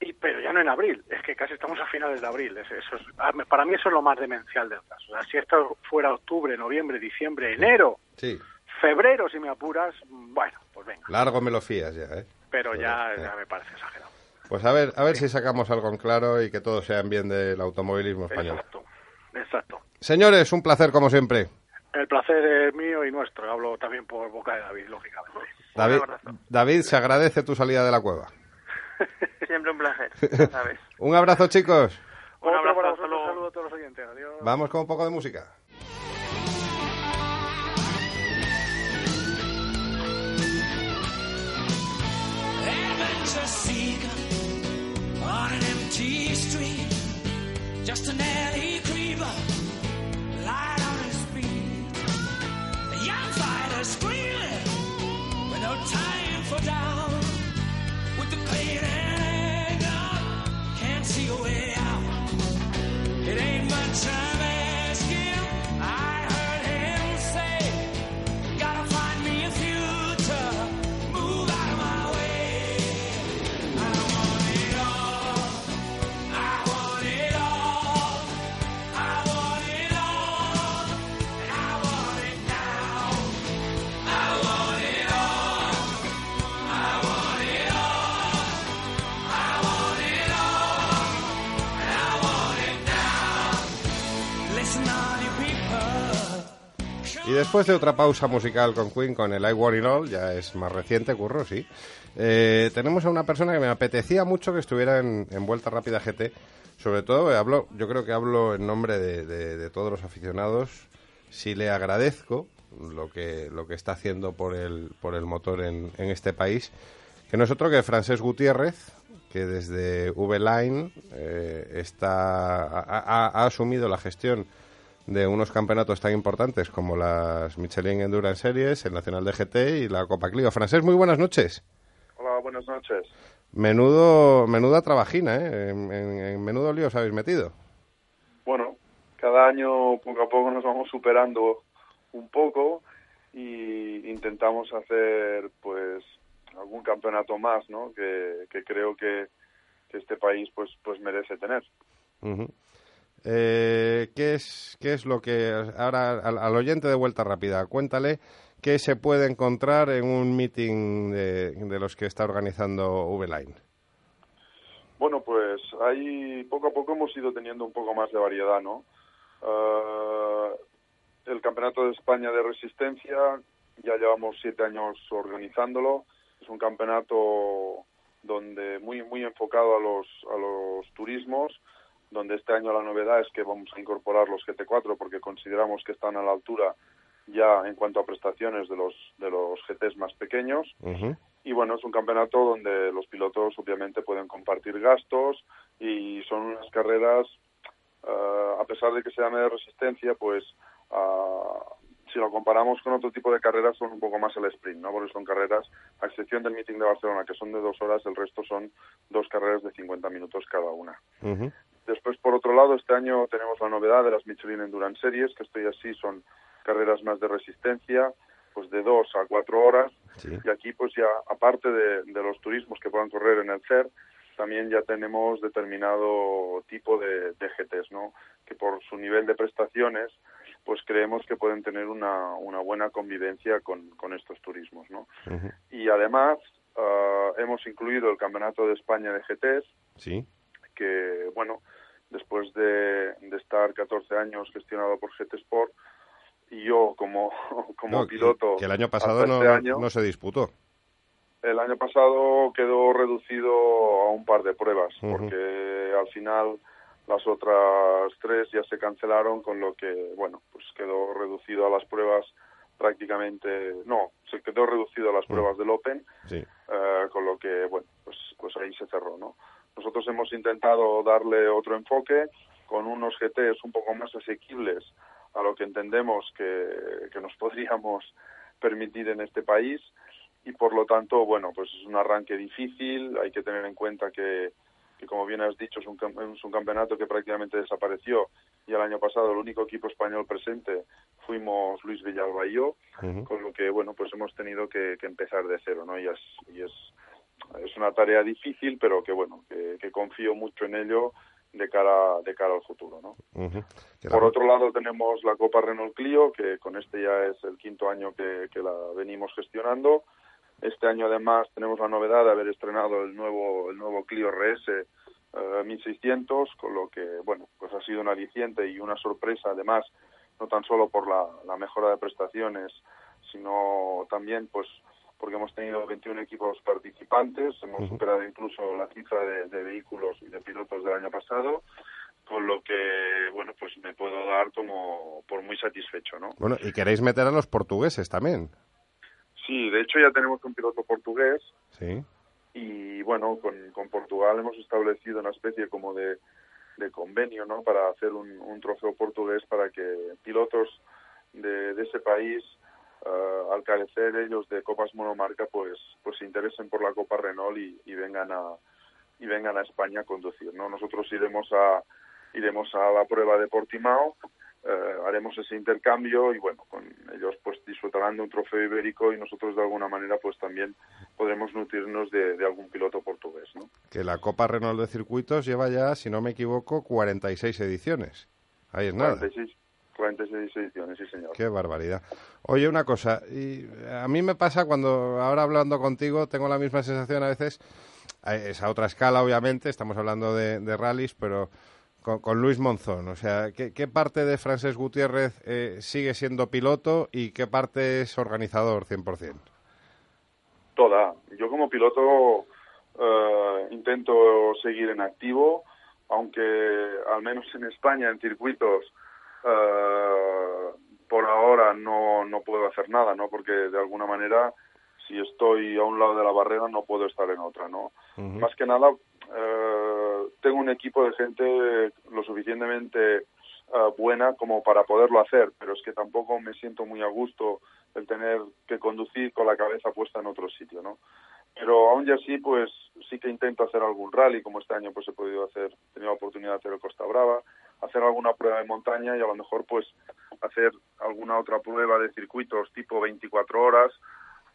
y pero ya no en abril es que casi estamos a finales de abril Es- eso es- para mí eso es lo más demencial del caso. O sea, si esto fuera octubre noviembre diciembre enero sí, febrero si me apuras bueno pues venga largo me lo fías ya, ¿eh? pero ya, Eh. ya me parece exagerado Pues a ver, a ver si sacamos algo en claro y que todos sean bien del automovilismo español. exacto exacto Señores, un placer como siempre. El placer es mío y nuestro. Hablo también por boca de David, lógicamente. David. David, se agradece tu salida de la cueva. Siempre un placer, ¿sabes? Un abrazo, chicos. Un abrazo, un saludo a todos los oyentes. Adiós. Vamos con un poco de música. On an empty street. Just an alley creeper, light on his feet. A young fighter screaming with no time for down. With the pain and anger, can't see a way out. It ain't much I'm después de otra pausa musical con Queen, con el I Want It All, ya es más reciente, curro, sí. eh, tenemos a una persona que me apetecía mucho que estuviera en, en Vuelta Rápida GT. Sobre todo, eh, hablo, yo creo que hablo en nombre de, todos los aficionados. Si le agradezco lo que, lo que está haciendo por el, por el motor en, en este país, que no es otro que Francés Gutiérrez, que desde V-Line eh, está, ha, ha- ha asumido la gestión de unos campeonatos tan importantes como las Michelin Endurance Series, el Nacional de GT y la Copa Clio. Francés, muy buenas noches. Hola, buenas noches. Menudo, menuda trabajina, ¿eh? En, en- en menudo lío os habéis metido. Bueno, cada año poco a poco nos vamos superando un poco y intentamos hacer pues algún campeonato más, ¿no? Que, que creo que, que este país pues pues merece tener. Eh, ¿qué, es, ¿Qué es lo que... Ahora, al, oyente de Vuelta Rápida, cuéntale qué se puede encontrar en un meeting de, los que está organizando V-Line. Bueno, pues ahí poco a poco hemos ido teniendo un poco más de variedad, ¿no? Ah, el Campeonato de España de Resistencia, ya llevamos siete años organizándolo. Es un campeonato donde muy muy enfocado a los a los turismos, donde este año la novedad es que vamos a incorporar los GT4 porque consideramos que están a la altura ya en cuanto a prestaciones de los de los GTs más pequeños y bueno, es un campeonato donde los pilotos obviamente pueden compartir gastos y son unas carreras, eh, a pesar de que se llame de resistencia, pues ah, si lo comparamos con otro tipo de carreras son un poco más el sprint, ¿no? Porque son carreras, a excepción del meeting de Barcelona, que son de dos horas, el resto son dos carreras de 50 minutos cada una. Después, por otro lado, este año tenemos la novedad de las Michelin Endurance Series, que estoy así, son carreras más de resistencia, pues de dos a cuatro horas. Sí. Y aquí, pues ya, aparte de, de los turismos que puedan correr en el CER, también ya tenemos determinado tipo de, de GTs, ¿no? Que por su nivel de prestaciones, pues creemos que pueden tener una, una buena convivencia con, con estos turismos, ¿no? Y además, ah, hemos incluido el Campeonato de España de GTs, Sí. que, bueno, después de, de estar 14 años gestionado por GT Sport, y yo como, como No, piloto... que el año pasado no, este no- año, no se disputó. el año pasado quedó reducido a un par de pruebas, porque al final las otras tres ya se cancelaron, con lo que, bueno, pues quedó reducido a las pruebas prácticamente, no, se quedó reducido a las pruebas del Open, Sí. eh, con lo que, bueno, pues, pues ahí se cerró, ¿no? Nosotros hemos intentado darle otro enfoque con unos GTs un poco más asequibles a lo que entendemos que, que nos podríamos permitir en este país. Y por lo tanto, bueno, pues es un arranque difícil, hay que tener en cuenta que, que como bien has dicho, es un, es un campeonato que prácticamente desapareció. Y el año pasado el único equipo español presente fuimos Luis Villalba y yo, con lo que bueno pues hemos tenido que, que empezar de cero no y es y es es una tarea difícil pero que bueno que, que confío mucho en ello de cara de cara al futuro no por otro lado tenemos la Copa Renault Clio que con este ya es el quinto año que, que la venimos gestionando. Este año además tenemos la novedad de haber estrenado el nuevo el nuevo Clio RS eh, 1600 con lo que bueno pues ha sido un aliciente y una sorpresa además no tan solo por la, la mejora de prestaciones sino también pues porque hemos tenido 21 equipos participantes hemos superado incluso la cifra de, de vehículos y de pilotos del año pasado con lo que bueno pues me puedo dar como por muy satisfecho no Bueno, y queréis meter a los portugueses también. sí de hecho ya tenemos un piloto portugués Sí. y bueno, con, con Portugal hemos establecido una especie como de, de convenio, ¿no? Para hacer un, un trofeo portugués para que pilotos de, de ese país, eh, al carecer ellos de copas monomarca, pues, pues se interesen por la Copa Renault y, y vengan a y vengan a España a conducir, ¿no? Nosotros iremos a iremos a la prueba de Portimao, eh, haremos ese intercambio y bueno, con ellos pues disfrutarán de un trofeo ibérico y nosotros de alguna manera pues también podremos nutrirnos de, de algún piloto portugués, ¿no? Que la Copa Renault de Circuitos lleva ya, si no me equivoco, 46 ediciones. Ahí es nada. 46, 46 ediciones, sí señor. Qué barbaridad. Oye, una cosa, y a mí me pasa cuando ahora hablando contigo tengo la misma sensación a veces, es a otra escala obviamente, estamos hablando de, de rallies, pero con, con Luis Monzón. O sea, ¿qué, qué parte de Francesc Gutiérrez eh, sigue siendo piloto y qué parte es organizador 100%? Toda. Yo como piloto eh, intento seguir en activo, aunque al menos en España, en circuitos, eh, por ahora no, no puedo hacer nada, ¿no? Porque de alguna manera, si estoy a un lado de la barrera, no puedo estar en otra, ¿no? Más que nada, eh, tengo un equipo de gente lo suficientemente eh, buena como para poderlo hacer, pero es que tampoco me siento muy a gusto el tener que conducir con la cabeza puesta en otro sitio, ¿no? Pero aún y así, pues sí que intento hacer algún rally, como este año pues he podido hacer, he tenido la oportunidad de hacer el Costa Brava, hacer alguna prueba de montaña y a lo mejor pues hacer alguna otra prueba de circuitos tipo 24 horas,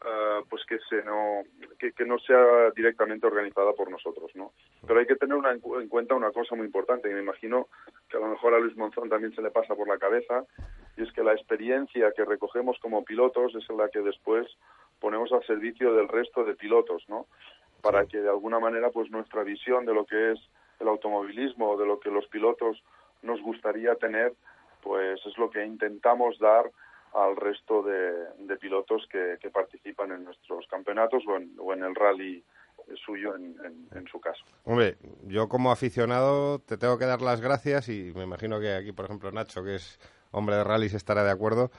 eh, pues que se no que, que no sea directamente organizada por nosotros, ¿no? Pero hay que tener una, en cuenta una cosa muy importante y me imagino que a lo mejor a Luis Monzón también se le pasa por la cabeza y es que la experiencia que recogemos como pilotos es la que después ponemos al servicio del resto de pilotos, ¿no? Para que de alguna manera pues nuestra visión de lo que es el automovilismo, de lo que los pilotos nos gustaría tener, pues es lo que intentamos dar al resto de, de pilotos que, que participan en nuestros campeonatos o en, o en el rally suyo en, en- su caso. Hombre, yo como aficionado te tengo que dar las gracias y me imagino que aquí, por ejemplo, Nacho, que es hombre de rallies, estará de acuerdo.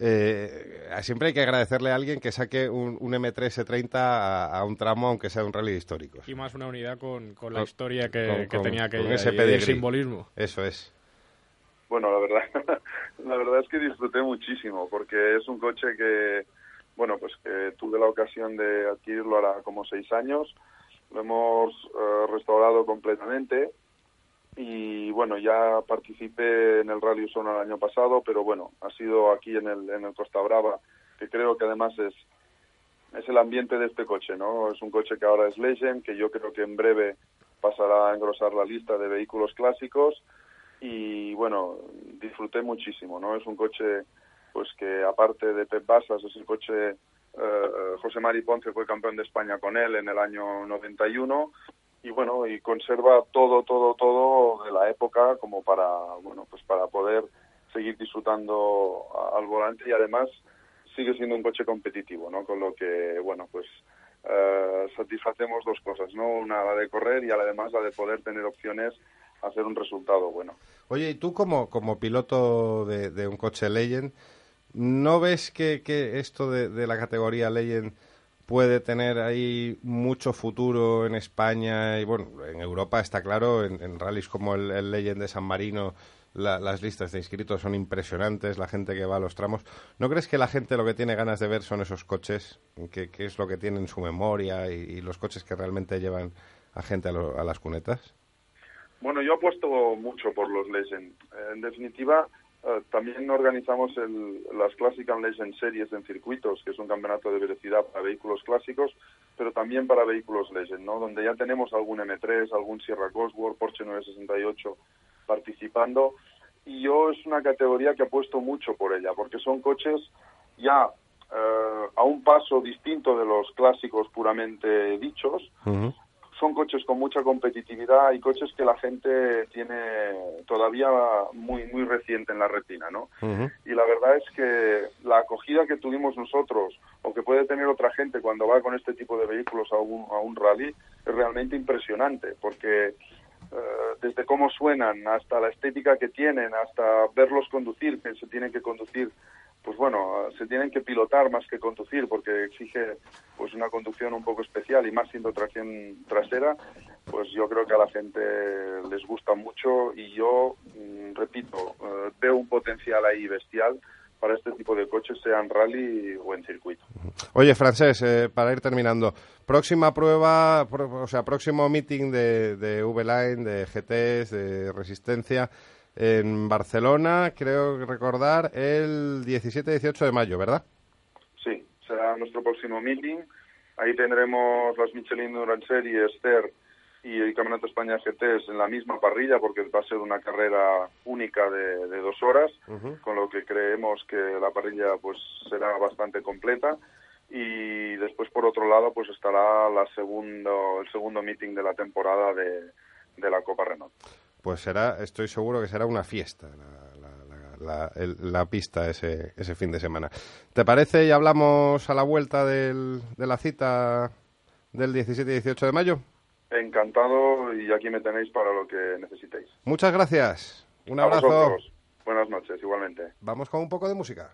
Eh, siempre hay que agradecerle a alguien que saque un, un M3 E30 a, a un tramo, aunque sea un rally de históricos. Y más una unidad con, con la historia que, con- que con- tenía que con ese pedigrí. simbolismo. Eso es. Bueno, la verdad, la verdad es que disfruté muchísimo porque es un coche que, bueno, pues que tuve la ocasión de adquirirlo ahora como seis años. Lo hemos eh, restaurado completamente y bueno, ya participé en el Rally Usona el año pasado, pero bueno, ha sido aquí en el, en el Costa Brava, que creo que además es, es el ambiente de este coche, ¿no? Es un coche que ahora es Legend, que yo creo que en breve pasará a engrosar la lista de vehículos clásicos y bueno, disfruté muchísimo, ¿no? Es un coche pues que aparte de Pep Basas es el coche eh, José Mari Ponce fue campeón de España con él en el año 91 y bueno, y conserva todo todo todo de la época como para bueno, pues para poder seguir disfrutando al volante y además sigue siendo un coche competitivo, ¿no? Con lo que bueno, pues eh, satisfacemos dos cosas, ¿no? Una la de correr y además la de poder tener opciones a hacer un resultado bueno. Oye, y tú como, como piloto de, de un coche Legend, ¿no ves que, que esto de, de la categoría Legend puede tener ahí mucho futuro en España y bueno, en Europa está claro, en, rallies como el, Legend de San Marino, la- las listas de inscritos son impresionantes, la gente que va a los tramos. ¿No crees que la gente lo que tiene ganas de ver son esos coches, que, es lo que tiene en su memoria y, los coches que realmente llevan a gente a, lo- a las cunetas? Bueno, yo apuesto mucho por los Legend. En definitiva, eh, también organizamos el, las Classic Legend Series en circuitos, que es un campeonato de velocidad para vehículos clásicos, pero también para vehículos Legend, ¿no? Donde ya tenemos algún M3, algún Sierra Cosworth, Porsche 968 participando. Y yo es una categoría que apuesto mucho por ella, porque son coches ya eh, a un paso distinto de los clásicos puramente dichos, son coches con mucha competitividad y coches que la gente tiene todavía muy muy reciente en la retina, ¿no? Y la verdad es que la acogida que tuvimos nosotros o que puede tener otra gente cuando va con este tipo de vehículos a un, a un rally es realmente impresionante porque eh, desde cómo suenan hasta la estética que tienen, hasta verlos conducir, que se tienen que conducir pues bueno, se tienen que pilotar más que conducir porque exige pues una conducción un poco especial y más siendo tracción trasera, pues yo creo que a la gente les gusta mucho y yo, mm, repito, eh, veo un potencial ahí bestial para este tipo de coches, sea en rally o en circuito. Oye, Francés, eh, para ir terminando, próxima prueba, pro- o sea, próximo meeting de, de V-Line, de GTs, de Resistencia, en Barcelona, creo recordar, el 17-18 de mayo, ¿verdad? Sí, será nuestro próximo meeting. Ahí tendremos las Michelin Endurance Series, Ster y el Campeonato España GTs en la misma parrilla porque va a ser una carrera única de, de dos horas, con lo que creemos que la parrilla pues será bastante completa y después por otro lado pues estará la segundo, el segundo meeting de la temporada de, de la Copa Renault. Pues será, estoy seguro que será una fiesta la, la- la- la- el- la pista ese, ese fin de semana. ¿Te parece y hablamos a la vuelta del- de la cita del 17 y 18 de mayo? Encantado y aquí me tenéis para lo que necesitéis. Muchas gracias. Un A abrazo. vosotros. Buenas noches, igualmente. Vamos con un poco de música.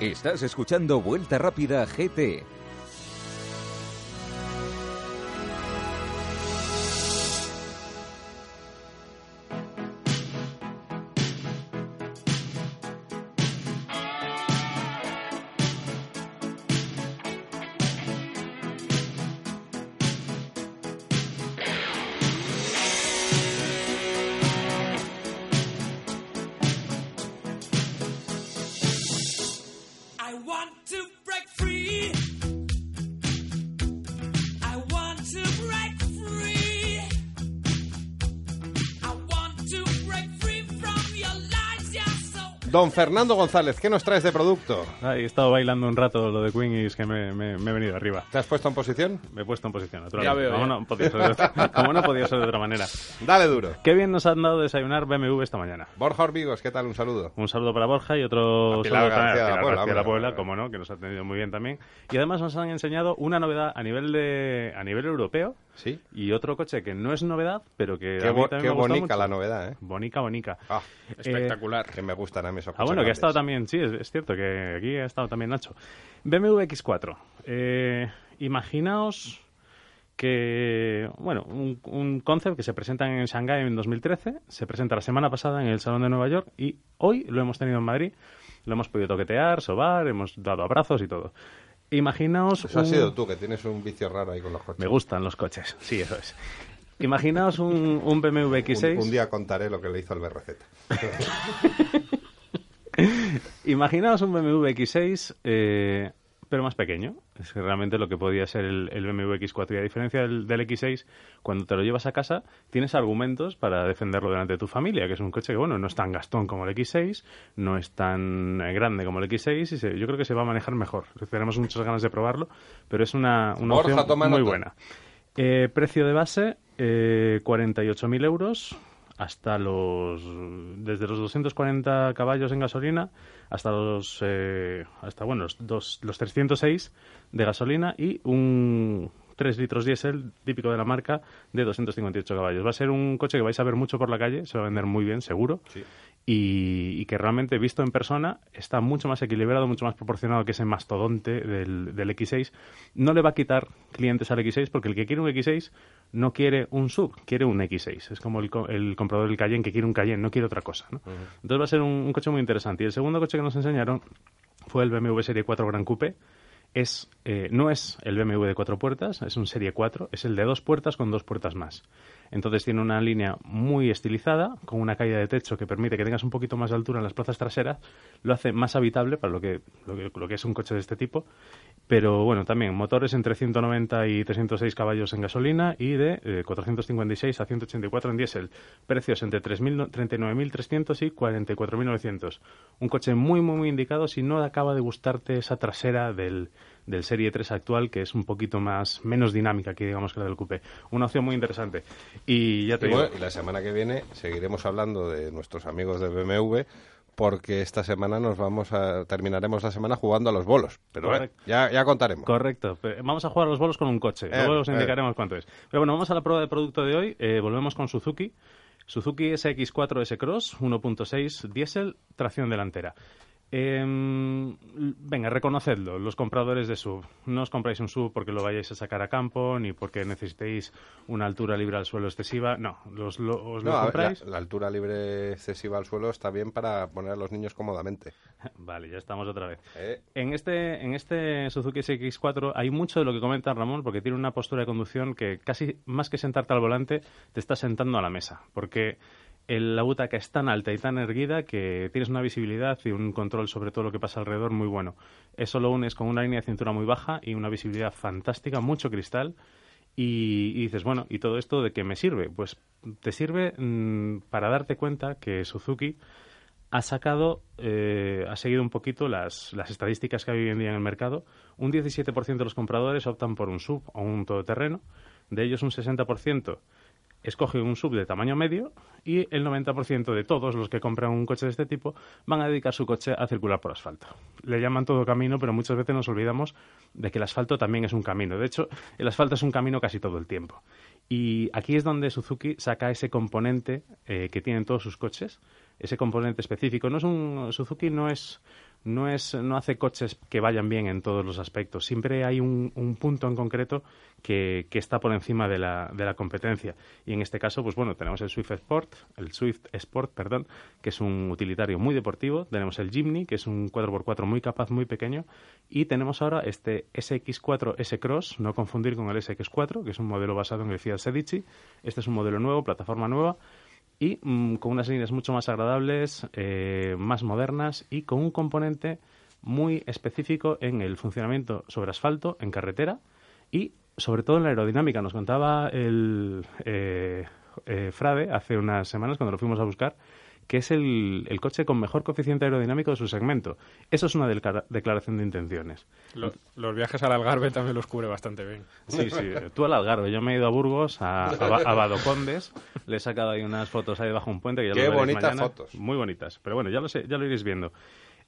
Estás escuchando Vuelta Rápida GT. Don Fernando González, ¿qué nos traes de producto? Ahí he estado bailando un rato lo de Queen y es que me, me- me he venido arriba. ¿Te has puesto en posición? Me he puesto en posición, Ya naturalmente. veo, como, ya. No podía ser de otra, como no podía ser de otra manera. Dale duro. Qué bien nos han dado desayunar BMW esta mañana. Borja Ormigos, ¿qué tal? Un saludo. Un saludo para Borja y otro A Pilar saludo para García de la Pilar Puebla, García de la Puebla, hombre. como no, que nos ha atendido muy bien también. Y además nos han enseñado una novedad a nivel de a nivel europeo Sí. y otro coche que no es novedad, pero que Qué, a mí bo- también qué me ha gustado bonica mucho. la novedad, ¿eh? Bonica, bonica. Ah, Espectacular. que me gustan a mí esos Ah, bueno, que ha estado también, sí, es, es cierto que aquí ha estado también Nacho. BMW X4. Eh, imaginaos que, bueno, un, un concept que se presenta en Shanghái en 2013, se presenta la semana pasada en el Salón de Nueva York y hoy lo hemos tenido en Madrid, lo hemos podido toquetear, sobar, hemos dado abrazos y todo. Imaginaos... Eso ha sido tú, que tienes un vicio raro ahí con los coches. Me gustan los coches, sí, eso es. Imaginaos un, un BMW X6... Un, un día contaré lo que le hizo el BRZ. Imaginaos un BMW X6, eh, pero más pequeño. Es realmente lo que podía ser el, el BMW X4. Y a diferencia del, del X6, cuando te lo llevas a casa, tienes argumentos para defenderlo delante de tu familia, que es un coche que, bueno, no es tan gastón como el X6, no es tan eh, grande como el X6, y se- yo creo que se va a manejar mejor. Tenemos muchas ganas de probarlo, pero es una, una Borja, opción muy buena. Eh, precio de base, eh, 48.000 euros hasta los desde los 240 caballos en gasolina hasta los eh, hasta bueno los, dos- los 306 de gasolina y un 3 litros diésel típico de la marca de 258 caballos. Va a ser un coche que vais a ver mucho por la calle, se va a vender muy bien, seguro. Y, y que realmente visto en persona está mucho más equilibrado, mucho más proporcionado que ese mastodonte del, del X6. No le va a quitar clientes al X6 porque el que quiere un X6 no quiere un sub, quiere un X6. Es como el, el comprador del Cayenne que quiere un Cayenne, no quiere otra cosa. ¿no? Entonces va a ser un, un coche muy interesante. Y el segundo coche que nos enseñaron fue el BMW Serie 4 Gran Coupe. Es, eh, no es el BMW de cuatro puertas, es un Serie 4, es el de dos puertas con dos puertas más. Entonces tiene una línea muy estilizada, con una caída de techo que permite que tengas un poquito más de altura en las plazas traseras, lo hace más habitable para lo que, lo que, lo que es un coche de este tipo. Pero bueno, también motores entre 190 y 306 caballos en gasolina y de eh, 456 a 184 en diésel. Precios entre 3.000 39.300 y 44.900. Un coche muy, muy, muy indicado si no acaba de gustarte esa trasera del, del Serie 3 actual, que es un poquito más menos dinámica que digamos que la del Coupé. Una opción muy interesante. Y ya te Y, digo, bueno, y la semana que viene seguiremos hablando de nuestros amigos de BMW porque esta semana nos vamos a terminaremos la semana jugando a los bolos. Pero ya, ya contaremos. Correcto. Vamos a jugar a los bolos con un coche. Eh, Luego os eh. indicaremos cuánto es. Pero bueno, vamos a la prueba de producto de hoy. Eh, volvemos con Suzuki. Suzuki SX4 S-Cross 1.6 diésel, tracción delantera. Em, venga, reconocedlo, los compradores de sub. No os compráis un sub porque lo vayáis a sacar a campo, ni porque necesitéis una altura libre al suelo excesiva. No, los, lo- os No, lo compráis. la, la altura libre excesiva al suelo está bien para poner a los niños cómodamente. Vale, ya estamos otra vez. ¿eh? En este, en este Suzuki SX4 hay mucho de lo que comenta Ramón porque tiene una postura de conducción que casi más que sentarte al volante te está sentando a la mesa. Porque el- la butaca es tan alta y tan erguida que tienes una visibilidad y un control sobre todo lo que pasa alrededor muy bueno. Eso lo unes con una línea de cintura muy baja y una visibilidad fantástica, mucho cristal. Y, dices, bueno, ¿y todo esto de qué me sirve? Pues te sirve mm, para darte cuenta que Suzuki ha sacado, eh, ha seguido un poquito las, las estadísticas que hay hoy en día en el mercado. Un 17% de los compradores optan por un sub o un todoterreno. De ellos, un 60% escoge un sub de tamaño medio y el 90% de todos los que compran un coche de este tipo van a dedicar su coche a circular por asfalto. Le llaman todo camino, pero muchas veces nos olvidamos de que el asfalto también es un camino. De hecho, el asfalto es un camino casi todo el tiempo. Y aquí es donde Suzuki saca ese componente eh, que tienen todos sus coches, ese componente específico. No es un Suzuki no es no es no hace coches que vayan bien en todos los aspectos. Siempre hay un, un punto en concreto que, que, está por encima de la, de la competencia. Y en este caso, pues bueno, tenemos el Swift Sport, el Swift Sport, perdón, que es un utilitario muy deportivo. Tenemos el Jimny, que es un 4x4 muy capaz, muy pequeño. Y tenemos ahora este SX4 S-Cross, no confundir con el SX4, que es un modelo basado en el Fiat Sedici. Este es un modelo nuevo, plataforma nueva y mm, con unas líneas mucho más agradables, eh, más modernas y con un componente muy específico en el funcionamiento sobre asfalto, en carretera y sobre todo en la aerodinámica. Nos contaba el eh, eh, Frade hace unas semanas cuando lo fuimos a buscar que es el, el, coche con mejor coeficiente aerodinámico de su segmento. Eso es una declaración de intenciones. Los, los, viajes al Algarve también los cubre bastante bien. Sí, sí. Tú al Algarve. Yo me he ido a Burgos, a, a, a Badocondes. Le he sacado ahí unas fotos ahí debajo un puente. Que ya Qué lo bonitas mañana. fotos. Muy bonitas. Pero bueno, ya lo, sé, ya lo iréis viendo.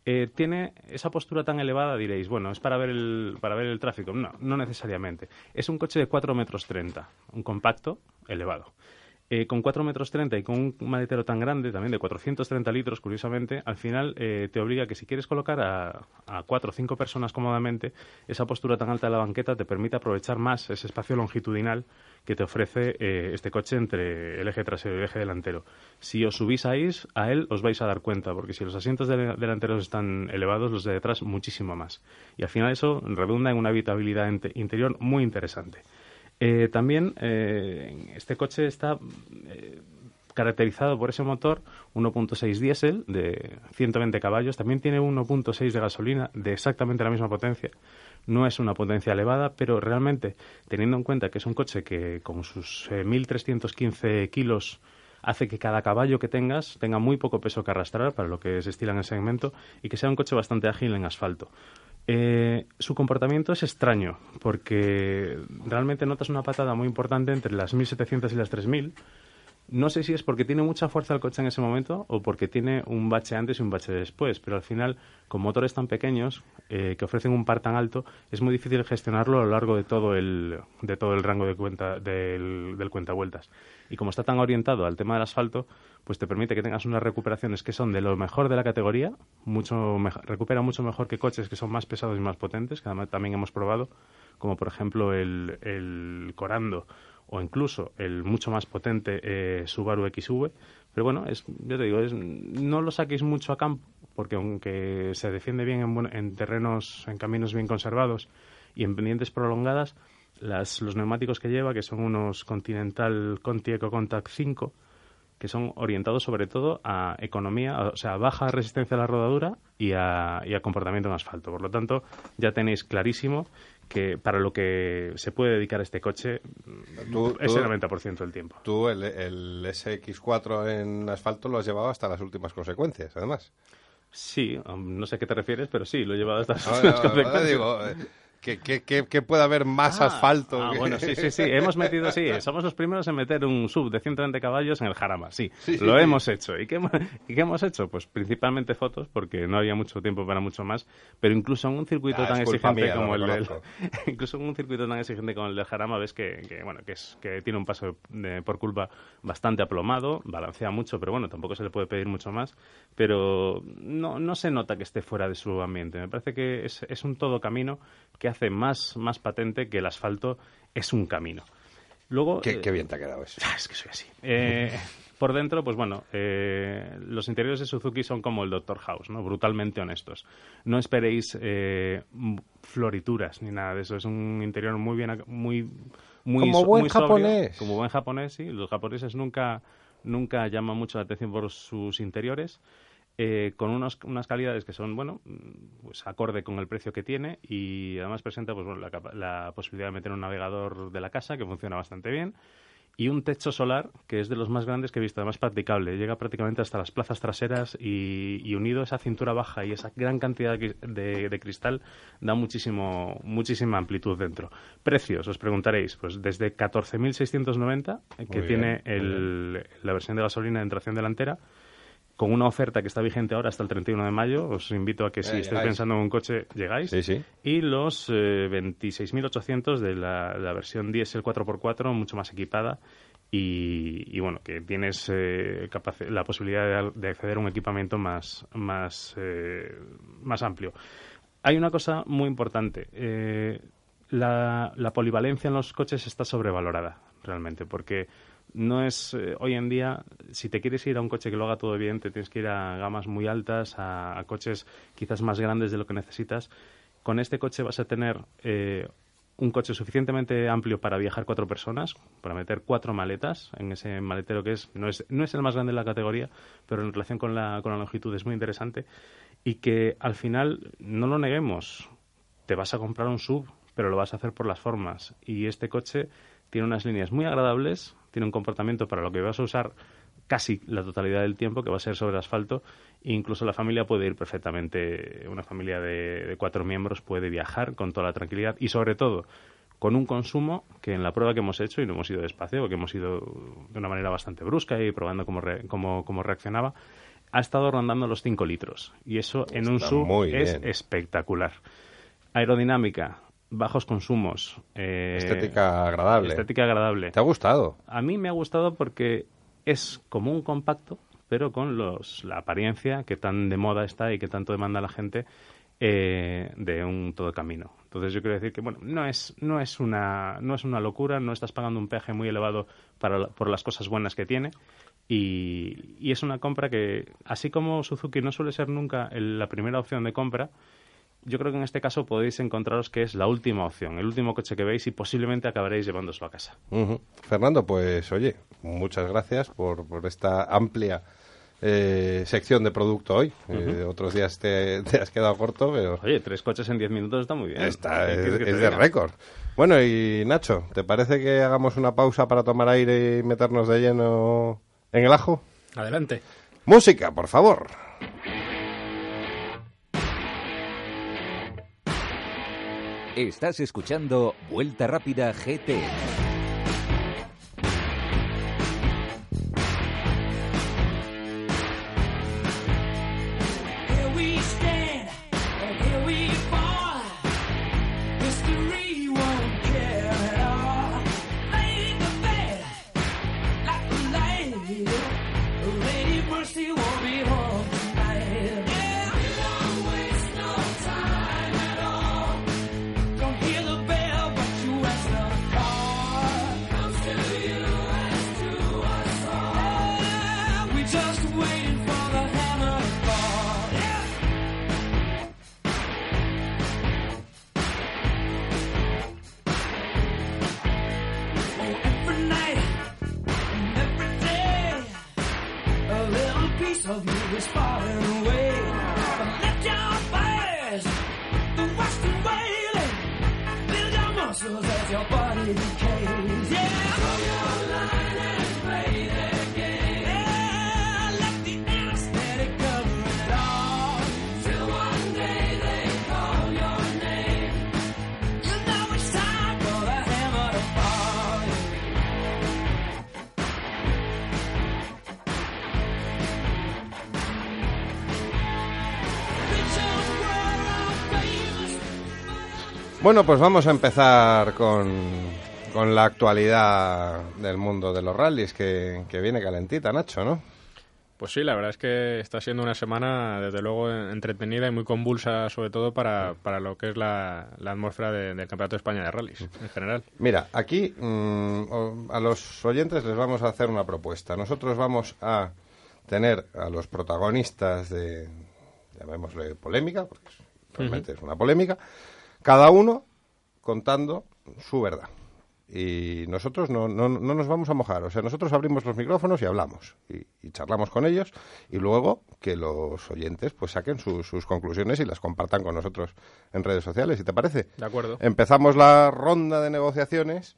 Eh, tiene esa postura tan elevada, diréis, bueno, es para ver el, para ver el tráfico. No, no necesariamente. Es un coche de 4 metros 30, un compacto elevado. Eh, con 4 metros 30 y con un maletero tan grande, también de 430 litros, curiosamente, al final eh, te obliga que si quieres colocar a, a 4 o 5 personas cómodamente, esa postura tan alta de la banqueta te permite aprovechar más ese espacio longitudinal que te ofrece eh, este coche entre el eje trasero y el eje delantero. Si os subís a, a él, os vais a dar cuenta, porque si los asientos de, delanteros están elevados, los de detrás muchísimo más. Y al final eso redunda en una habitabilidad interior muy interesante. Eh, también eh, este coche está eh, caracterizado por ese motor 1.6 diésel de 120 caballos. También tiene 1.6 de gasolina de exactamente la misma potencia. No es una potencia elevada, pero realmente, teniendo en cuenta que es un coche que con sus 1.315 kilos hace que cada caballo que tengas tenga muy poco peso que arrastrar para lo que se estila en el segmento y que sea un coche bastante ágil en asfalto. Eh, su comportamiento es extraño porque realmente notas una patada muy importante entre las 1700 y las 3000. No sé si es porque tiene mucha fuerza el coche en ese momento o porque tiene un bache antes y un bache después, pero al final, con motores tan pequeños eh, que ofrecen un par tan alto, es muy difícil gestionarlo a lo largo de todo el, de todo el rango de cuenta, del, del. Y como está tan orientado al tema del asfalto, pues te permite que tengas unas recuperaciones que son de lo mejor de la categoría, mucho recupera mucho mejor que coches que son más pesados y más potentes, que además también hemos probado, como por ejemplo el, el Corando o incluso el mucho más potente eh, Subaru XV. Pero bueno, es, yo te digo, es, no lo saquéis mucho a campo, porque aunque se defiende bien en, en terrenos, en caminos bien conservados y en pendientes prolongadas, las, los neumáticos que lleva, que son unos Continental Conti Eco Contact 5, que son orientados sobre todo a economía, o sea, baja resistencia a la rodadura y a, y a comportamiento en asfalto. Por lo tanto, ya tenéis clarísimo que para lo que se puede dedicar este coche Tú- es tú- el 90% del tiempo. Tú el, el SX4 en asfalto lo has llevado hasta las últimas consecuencias, además. Sí, um, no sé a qué te refieres, pero sí, lo he llevado hasta las últimas consecuencias. digo, ¿qué, qué, qué- qué puede haber más Ah, asfalto? ah, que- bueno, sí, sí, sí. Hemos metido, sí. Somos los primeros en meter un sub de 120 caballos en el Jarama, sí. Sí, lo sí. hemos hecho. ¿Y qué, hemos- ¿Y qué hemos hecho? Pues principalmente fotos, porque no había mucho tiempo para mucho más. Pero incluso en un circuito Ah, tan exigente mía, como el del, incluso en un circuito tan exigente como el del Jarama, ves que, que, bueno, que, es, que tiene un paso de- por curva bastante aplomado, balancea mucho, pero bueno, tampoco se le puede pedir mucho más. Pero no, no se nota que esté fuera de su ambiente. Me parece que es, es un todo camino que hace más, más patente que el asfalto es un camino. Luego, Qué, eh, qué bien te ha quedado eso. es que soy así. Eh, por dentro, pues bueno, eh, los interiores de Suzuki son como el Dr. House, ¿no? Brutalmente honestos. No esperéis eh, florituras ni nada de eso. Es un interior muy bien, muy, muy Como so- buen muy sobrio. japonés. Como buen japonés, sí. Los japoneses nunca, nunca llaman mucho la atención por sus interiores. Eh, con unos- unas calidades que son, bueno, pues acorde con el precio que tiene y además presenta pues, bueno, la, la posibilidad de meter un navegador de la casa que funciona bastante bien y un techo solar que es de los más grandes que he visto, además practicable. Llega prácticamente hasta las plazas traseras y, y unido a esa cintura baja y esa gran cantidad de, de- de cristal da muchísimo, muchísima amplitud dentro. Precios, os preguntaréis, pues desde 14.690, eh, que tiene el- la versión de gasolina en tracción delantera, con una oferta que está vigente ahora hasta el 31 de mayo. Os invito a que si Eh, estáis pensando en un coche, llegáis. Sí, sí. Y los eh, 26.800 de la, la versión diésel 4x4, mucho más equipada. Y, y bueno, que tienes eh, la posibilidad de, de acceder a un equipamiento más, más, eh, más amplio. Hay una cosa muy importante. eh, la, la polivalencia en los coches está sobrevalorada, realmente, porque no es eh, hoy en día, si te quieres ir a un coche que lo haga todo bien, te tienes que ir a gamas muy altas, a, coches quizás más grandes de lo que necesitas. Con este coche vas a tener eh, un coche suficientemente amplio para viajar cuatro personas, para meter cuatro maletas en ese maletero que es no es, no es el más grande de la categoría, pero en relación con la, con la longitud es muy interesante y que al final, no lo neguemos, te vas a comprar un sub, pero lo vas a hacer por las formas. Y este coche tiene unas líneas muy agradables, tiene un comportamiento para lo que vas a usar casi la totalidad del tiempo, que va a ser sobre asfalto, e incluso la familia puede ir perfectamente, una familia de, de cuatro miembros puede viajar con toda la tranquilidad y sobre todo con un consumo que en la prueba que hemos hecho, y no hemos ido despacio, porque hemos ido de una manera bastante brusca y probando cómo, re- cómo, cómo reaccionaba, ha estado rondando los 5 litros. Y eso en un sub es espectacular. Aerodinámica, bajos consumos. eh, Estética agradable. Estética agradable. ¿Te ha gustado? A mí me ha gustado porque es como un compacto, pero con los, la apariencia que tan de moda está y que tanto demanda la gente eh, de un todo camino. Entonces yo quiero decir que bueno, no es no es una no es una locura, no estás pagando un peaje muy elevado para por las cosas buenas que tiene y, y es una compra que así como Suzuki no suele ser nunca el- la primera opción de compra, yo creo que en este caso podéis encontraros que es la última opción, el último coche que veis y posiblemente acabaréis llevándoslo a casa. Fernando, pues oye, muchas gracias por, por esta amplia eh, sección de producto hoy. Eh, otros días te, te has quedado corto, pero Oye, tres coches en diez minutos está muy bien. ¿Qué es, de diga? récord. Bueno, y Nacho, ¿te parece que hagamos una pausa para tomar aire y meternos de lleno en el ajo? Adelante. Música, por favor. Estás escuchando Vuelta Rápida GT. Your body decays. Yeah, Bueno, pues vamos a empezar con, con la actualidad del mundo de los rallies, que, que viene calentita, Nacho, ¿no? Pues sí, la verdad es que está siendo una semana, desde luego, entretenida y muy convulsa, sobre todo para, para lo que es la, la atmósfera de- del Campeonato de España de Rallys, en general. Mira, aquí mm, a los oyentes les vamos a hacer una propuesta. Nosotros vamos a tener a los protagonistas de, llamémosle polémica, porque realmente es una polémica, cada uno contando su verdad. Y nosotros no, no, no nos vamos a mojar. O sea, nosotros abrimos los micrófonos y hablamos. Y, y charlamos con ellos. Y luego que los oyentes pues saquen sus- sus conclusiones y las compartan con nosotros en redes sociales. ¿Y te parece? De acuerdo. Empezamos la ronda de negociaciones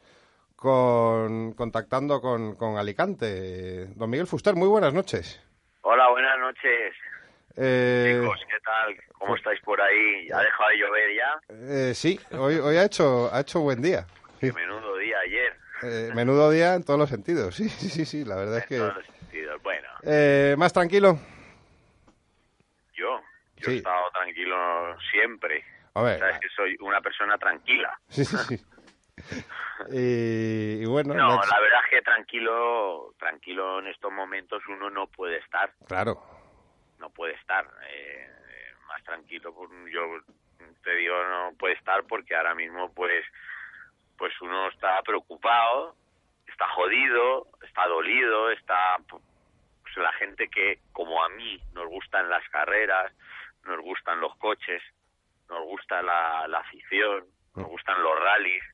con contactando con, con Alicante. Don Miguel Fuster, muy buenas noches. Hola, buenas noches. Eh, Chicos, ¿qué tal? ¿Cómo estáis por ahí? ¿Ha dejado de llover ya? eh, sí, hoy, hoy ha hecho ha hecho buen día. Menudo día ayer. Eh, menudo día en todos los sentidos. Sí, sí, sí, sí la verdad es En que... todos los sentidos. Bueno, Eh, ¿Más tranquilo? yo, yo Sí. he estado tranquilo siempre. A ver, Sabes que soy una persona tranquila. sí, sí, sí. Y, y bueno, No, la verdad es que tranquilo, tranquilo en estos momentos uno no puede estar, claro. No puede estar. eh, más tranquilo, pues, yo te digo, no puede estar porque ahora mismo, pues, pues uno está preocupado, está jodido, está dolido, está pues, la gente que, como a mí, nos gustan las carreras, nos gustan los coches, nos gusta la, la afición, nos gustan los rallies,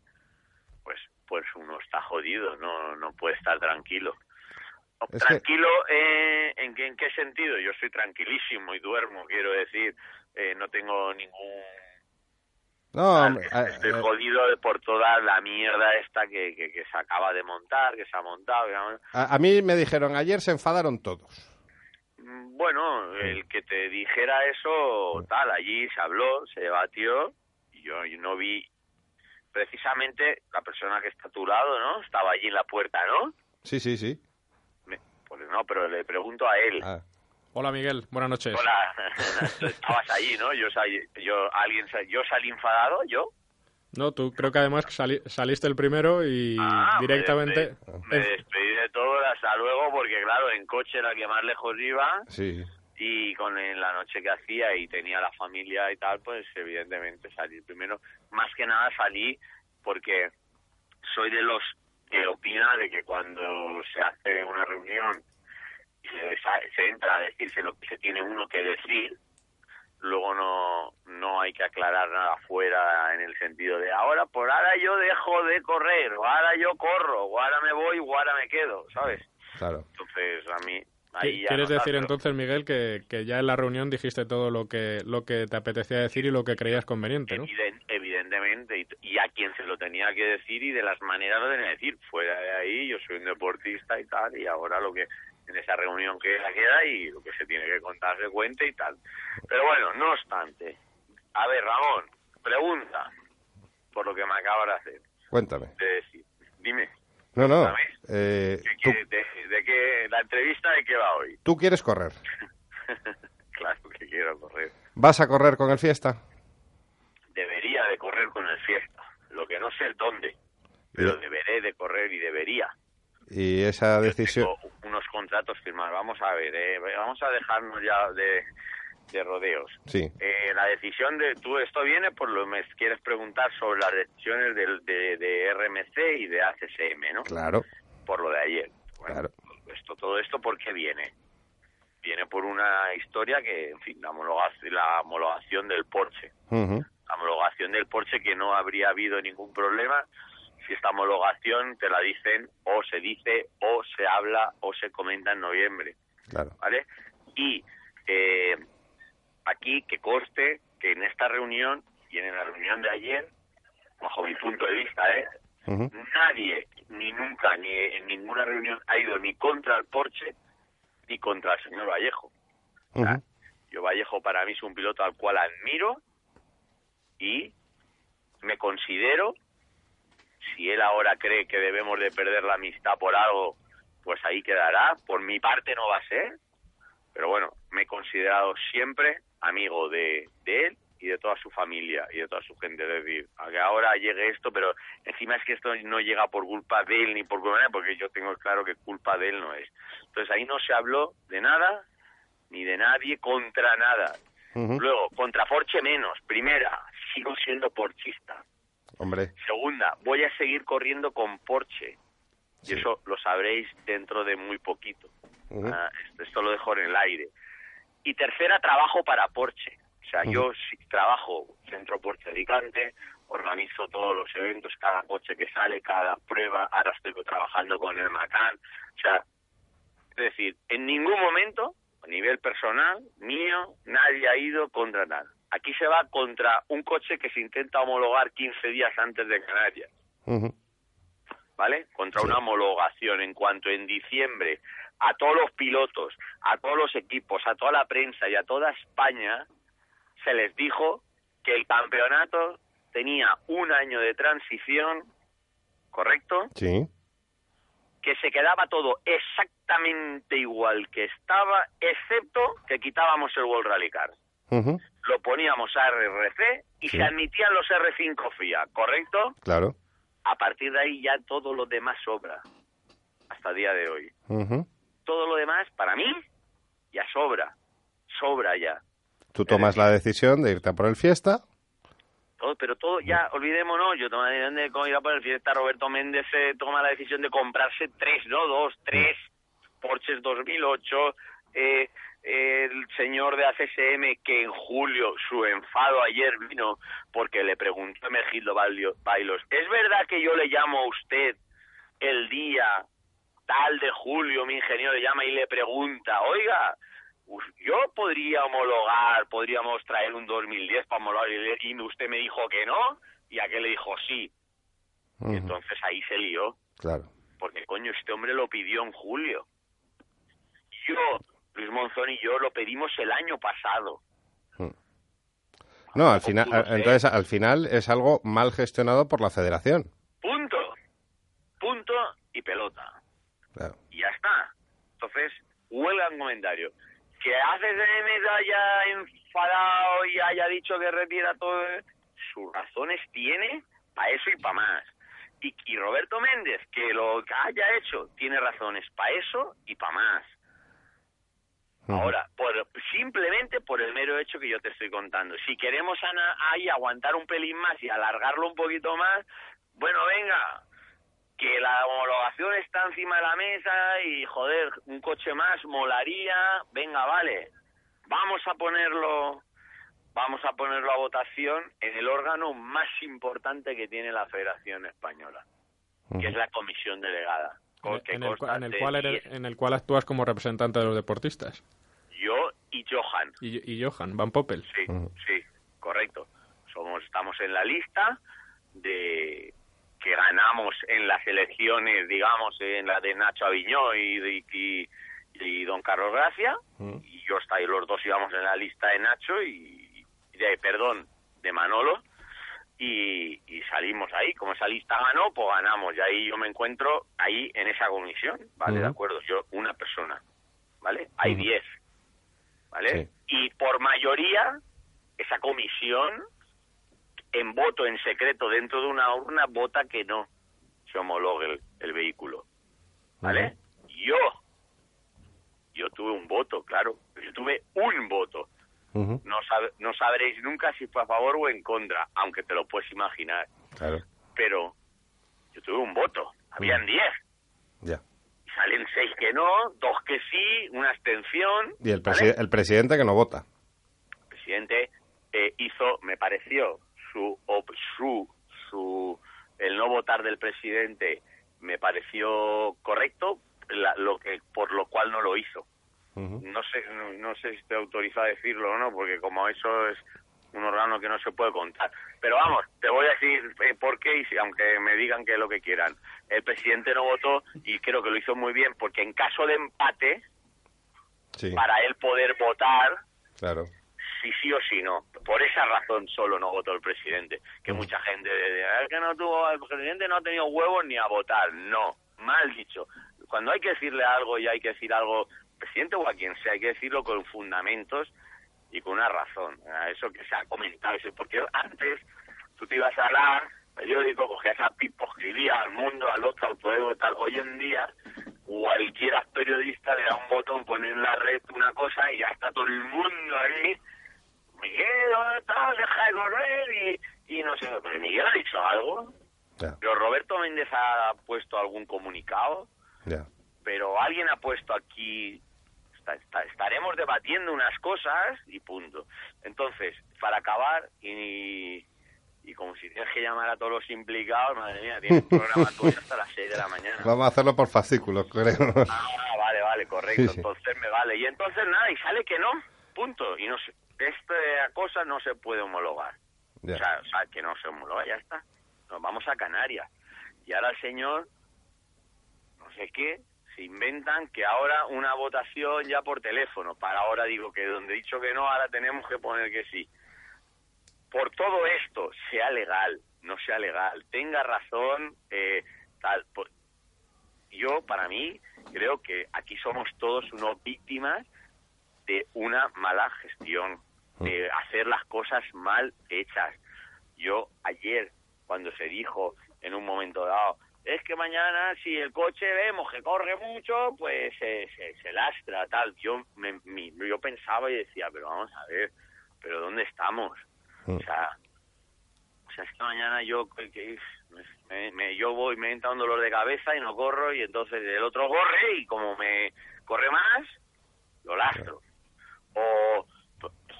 pues, pues uno está jodido, no, no puede estar tranquilo. Es que- Tranquilo, eh, ¿en, qué, ¿en qué sentido? Yo estoy tranquilísimo y duermo, quiero decir, eh, no tengo ningún... No, hombre, a- Estoy a- jodido por toda la mierda esta que, que, que se acaba de montar, que se ha montado. a- a mí me dijeron, ayer se enfadaron todos. Mm, Bueno, el que te dijera eso, tal, allí se habló, se debatió, y yo, yo no vi precisamente la persona que está a tu lado, ¿no? Estaba allí en la puerta, ¿no? Sí, sí, sí. Pues no, pero le pregunto a él. Ah, Hola Miguel, buenas noches. Hola, estabas allí, ¿no? Yo, sal- yo, alguien, sal- yo salí enfadado, yo. No, tú creo que además sali- saliste el primero y Ah, me directamente... Me despedí de todo, hasta luego, porque claro, en coche era el que más lejos iba sí. y con en la noche que hacía y tenía la familia y tal, pues evidentemente salí primero. Más que nada salí porque soy de los que opina de que cuando se hace una reunión se, entra a decirse lo que se tiene uno que decir, luego no, no hay que aclarar nada fuera en el sentido de ahora, por ahora yo dejo de correr, o ahora yo corro, o ahora me voy, o ahora me quedo, ¿sabes? Claro. Entonces a mí... ¿Qui- Ahí ya ¿Quieres no decir entonces, Miguel, que, que ya en la reunión dijiste todo lo que, lo que te apetecía decir y lo que creías conveniente, ¿no? Eviden- evidentemente, y, y a quien se lo tenía que decir y de las maneras lo tenía que decir. Fuera de ahí, yo soy un deportista y tal, y ahora lo que en esa reunión queda, queda y lo que se tiene que contar se cuente y tal. Pero bueno, no obstante. A ver, Ramón, pregunta por lo que me acabas de hacer, Cuéntame. de. Dime, No, no. Eh, ¿qué tú, quiere- de, de qué, la entrevista de qué va hoy? tú quieres correr. claro que quiero correr. ¿Vas a correr con el fiesta? Debería de correr con el fiesta. Lo que no sé es dónde, pero deberé de correr y debería. Y esa decisión... Unos contratos firmados. Vamos a ver, eh, vamos a dejarnos ya de, de rodeos. Sí. Eh, la decisión de tú, esto viene por lo que me quieres preguntar sobre las decisiones del, de, de RMC y de ACSM, ¿no? Claro, Por lo de ayer. Bueno, claro. esto, todo esto, ¿por qué viene? Viene por una historia que, en fin, la homologación, la homologación del Porsche. Ujú. La homologación del Porsche que no habría habido ningún problema si esta homologación te la dicen o se dice o se habla o se comenta en noviembre. Claro. ¿vale? Y eh, aquí que conste que en esta reunión y en la reunión de ayer, bajo mi punto de vista, ¿eh? Nadie, ni nunca, ni en ninguna reunión ha ido ni contra el Porsche ni contra el señor Vallejo. Yo Vallejo para mí es un piloto al cual admiro y me considero, si él ahora cree que debemos de perder la amistad por algo, pues ahí quedará. Por mi parte no va a ser, pero bueno, me he considerado siempre amigo de, de él y de toda su familia y de toda su gente. Es decir, a que ahora llegue esto, pero encima es que esto no llega por culpa de él ni por culpa de él, porque yo tengo claro que culpa de él no es. Entonces ahí no se habló de nada ni de nadie contra nada. Luego, contra Porsche menos. Primera, sigo siendo porchista. Hombre, Segunda, voy a seguir corriendo con Porsche. Y eso lo sabréis dentro de muy poquito. Ah, esto, esto lo dejo en el aire. Y tercera, trabajo para Porsche. O sea, yo trabajo Centro Porsche Alicante, organizo todos los eventos, cada coche que sale, cada prueba. Ahora estoy trabajando con el Macan. O sea, es decir, en ningún momento, a nivel personal, mío, nadie ha ido contra nada. Aquí se va contra un coche que se intenta homologar 15 días antes de Canarias. Ujú. ¿vale? Contra una homologación en cuanto en diciembre a todos los pilotos, a todos los equipos, a toda la prensa y a toda España se les dijo que el campeonato tenía un año de transición, ¿correcto? Sí. Que se quedaba todo exactamente igual que estaba, excepto que quitábamos el World Rally Car. Lo poníamos a RRC y Sí. se admitían los R5 FIA, ¿correcto? Claro. A partir de ahí ya todo lo demás sobra, hasta el día de hoy. Todo lo demás, para mí, ya sobra, sobra ya. Tú tomas la decisión de irte a por el fiesta. Todo, pero todo, ya, olvidémonos, yo tomé la decisión de ir a por el fiesta, Roberto Méndez eh, toma la decisión de comprarse tres, no dos, tres Porsches 2008, eh, el señor de ACSM que en julio su enfado ayer vino porque le preguntó a Bailio- Bailos, ¿es verdad que yo le llamo a usted el día tal de julio, mi ingeniero le llama y le pregunta, oiga, yo podría homologar, podríamos traer un 2010 para homologar, y y usted me dijo que no, y aquel le dijo sí. Ujú, Entonces ahí se lió, Claro. porque coño, este hombre lo pidió en julio. Yo, Luis Monzón y yo lo pedimos el año pasado. No, al final, ser. entonces al final es algo mal gestionado por la Federación. Punto. Punto y pelota. Claro. y ya está. Entonces, huelga un comentario. Que ACSM se haya enfadado y haya dicho que retira todo, eh, sus razones tiene para eso y para más. Y, y Roberto Méndez, que lo que haya hecho, tiene razones para eso y para más. Ahora, por, simplemente por el mero hecho que yo te estoy contando. Si queremos ana- ahí aguantar un pelín más y alargarlo un poquito más, bueno, venga, que la homologación está encima de la mesa y, joder, un coche más molaría, venga, vale, vamos a ponerlo, vamos a ponerlo a votación en el órgano más importante que tiene la Federación Española, que es la comisión delegada. Que en, el, en el cual eres- 10, en el cual actúas como representante de los deportistas. yo y Johan. Y, y Johan, Van Poppel. Sí, Ujú. sí, correcto. Somos, estamos en la lista de que ganamos en las elecciones, digamos, en la de Nacho Aviñó y, de- y, y don Carlos Gracia, Mm. y yo está, y los dos íbamos en la lista de Nacho y, y de, perdón, de Manolo, y, y salimos ahí. Como esa lista ganó, pues ganamos, y ahí yo me encuentro ahí en esa comisión, ¿vale? De acuerdo, yo una persona, ¿vale? Hay diez, ¿vale? Sí. Y por mayoría, esa comisión, en voto en secreto dentro de una urna, vota que no se homologue el, el vehículo, ¿vale? Yo, yo tuve un voto, claro, yo tuve un voto. No, sab- no sabréis nunca si fue a favor o en contra, aunque te lo puedes imaginar. Claro. Pero yo tuve un voto, habían diez. Ya. Y Salen seis que no, dos que sí, una abstención. Y el, el presidente que no vota. el presidente eh, hizo, me pareció, su, op- su, su, el no votar del presidente me pareció correcto, la- lo que, por lo cual no lo hizo. No sé, no, no sé si estoy autorizado a decirlo o no, porque como eso es un órgano que no se puede contar. Pero vamos, te voy a decir eh, por qué, y aunque me digan que es lo que quieran. El presidente no votó y creo que lo hizo muy bien, porque en caso de empate, Sí, para él poder votar, claro. si sí o si no. Por esa razón solo no votó el presidente. Que mucha gente de, "Ah, es que no tuvo, el presidente no ha tenido huevos ni a votar. No, mal dicho. Cuando hay que decirle algo y hay que decir algo, presidente o a quien sea, hay que decirlo con fundamentos y con una razón. A Eso que se ha comentado, eso, porque antes tú te ibas a hablar, periódico, cogías a Pipo, escribía al mundo, al otro, al poder tal. Hoy en día, cualquiera periodista le da un botón, pone en la red una cosa y ya está todo el mundo ahí. Miguel, ¿dónde estás? Deja de correr y, y no sé. Pero Miguel ha dicho algo. Pero Roberto Méndez ha puesto algún comunicado. Pero alguien ha puesto aquí. Estaremos debatiendo unas cosas y punto. Entonces, para acabar, y, y como si tienes que llamar a todos los implicados, madre mía, tienes programa tú hasta las 6 de la mañana. Vamos a hacerlo por fascículos, creo. Ah, vale, vale, correcto. Sí, sí. Entonces me vale. Y entonces nada, y sale que no, punto. Y no se, esta cosa no se puede homologar. O, sea, o sea, que no se homologa, ya está. Nos vamos a Canarias. Y ahora el señor sé qué, se inventan que ahora una votación ya por teléfono. Para ahora digo que donde he dicho que no, ahora tenemos que poner que sí. Por todo esto, sea legal, no sea legal, tenga razón, eh, tal. por- yo, para mí, creo que aquí somos todos unos víctimas de una mala gestión, de hacer las cosas mal hechas. Yo ayer, cuando se dijo en un momento dado, es que mañana si el coche vemos que corre mucho, pues se, se, se lastra, tal. Yo, me, mi- yo pensaba y decía, pero vamos a ver, pero ¿dónde estamos? O sea, o sea, es que mañana yo que- que- me, me- yo voy, me entra un dolor de cabeza y no corro y entonces el otro corre y como me corre más, lo lastro. O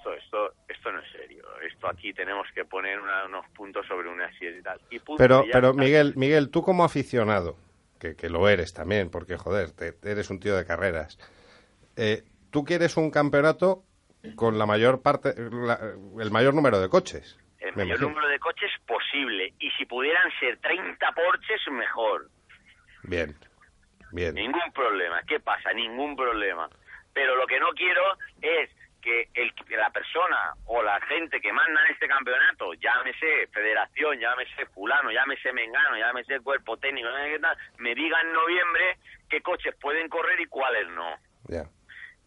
esto, esto, esto no es serio. Esto aquí tenemos que poner una- unos puntos sobre una silla y tal. Y punto, Pero, y pero. Miguel, Miguel, tú como aficionado, que, que lo eres también, porque joder, te- eres un tío de carreras, eh, tú quieres un campeonato con la mayor parte, la- el mayor número de coches. el mayor imagino. número de coches posible. Y si pudieran ser 30 Porsches, mejor. Bien, bien. Ningún problema. ¿Qué pasa? Ningún problema. Pero lo que no quiero es que, el, la persona o la gente que manda en este campeonato, llámese federación, llámese fulano, llámese mengano, llámese cuerpo técnico, no sé qué tal, me diga en noviembre qué coches pueden correr y cuáles no.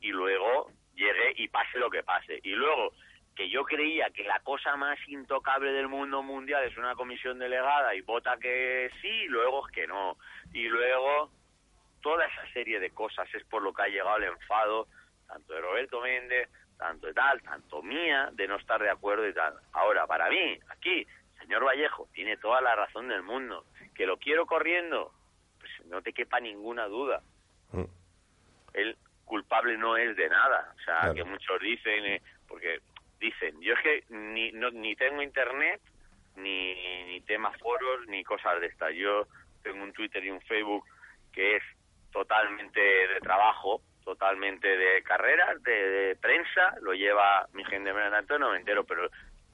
Y luego llegue y pase lo que pase. Y luego que yo creía que la cosa más intocable del mundo mundial es una comisión delegada y vota que sí, y luego es que no. Y luego toda esa serie de cosas es por lo que ha llegado el enfado, tanto de Roberto Méndez, tanto de tal, tanto mía, de no estar de acuerdo y tal. Ahora, para mí, aquí, señor Vallejo, tiene toda la razón del mundo. Que lo quiero corriendo, pues no te quepa ninguna duda. Mm. Él culpable no es de nada. O sea, Claro. que muchos dicen, eh, porque dicen, yo es que ni, no, ni tengo internet, ni, ni temas foros, ni cosas de estas. Yo tengo un Twitter y un Facebook que es totalmente de trabajo, totalmente de carreras, de, prensa, lo lleva mi gente de no me entero, pero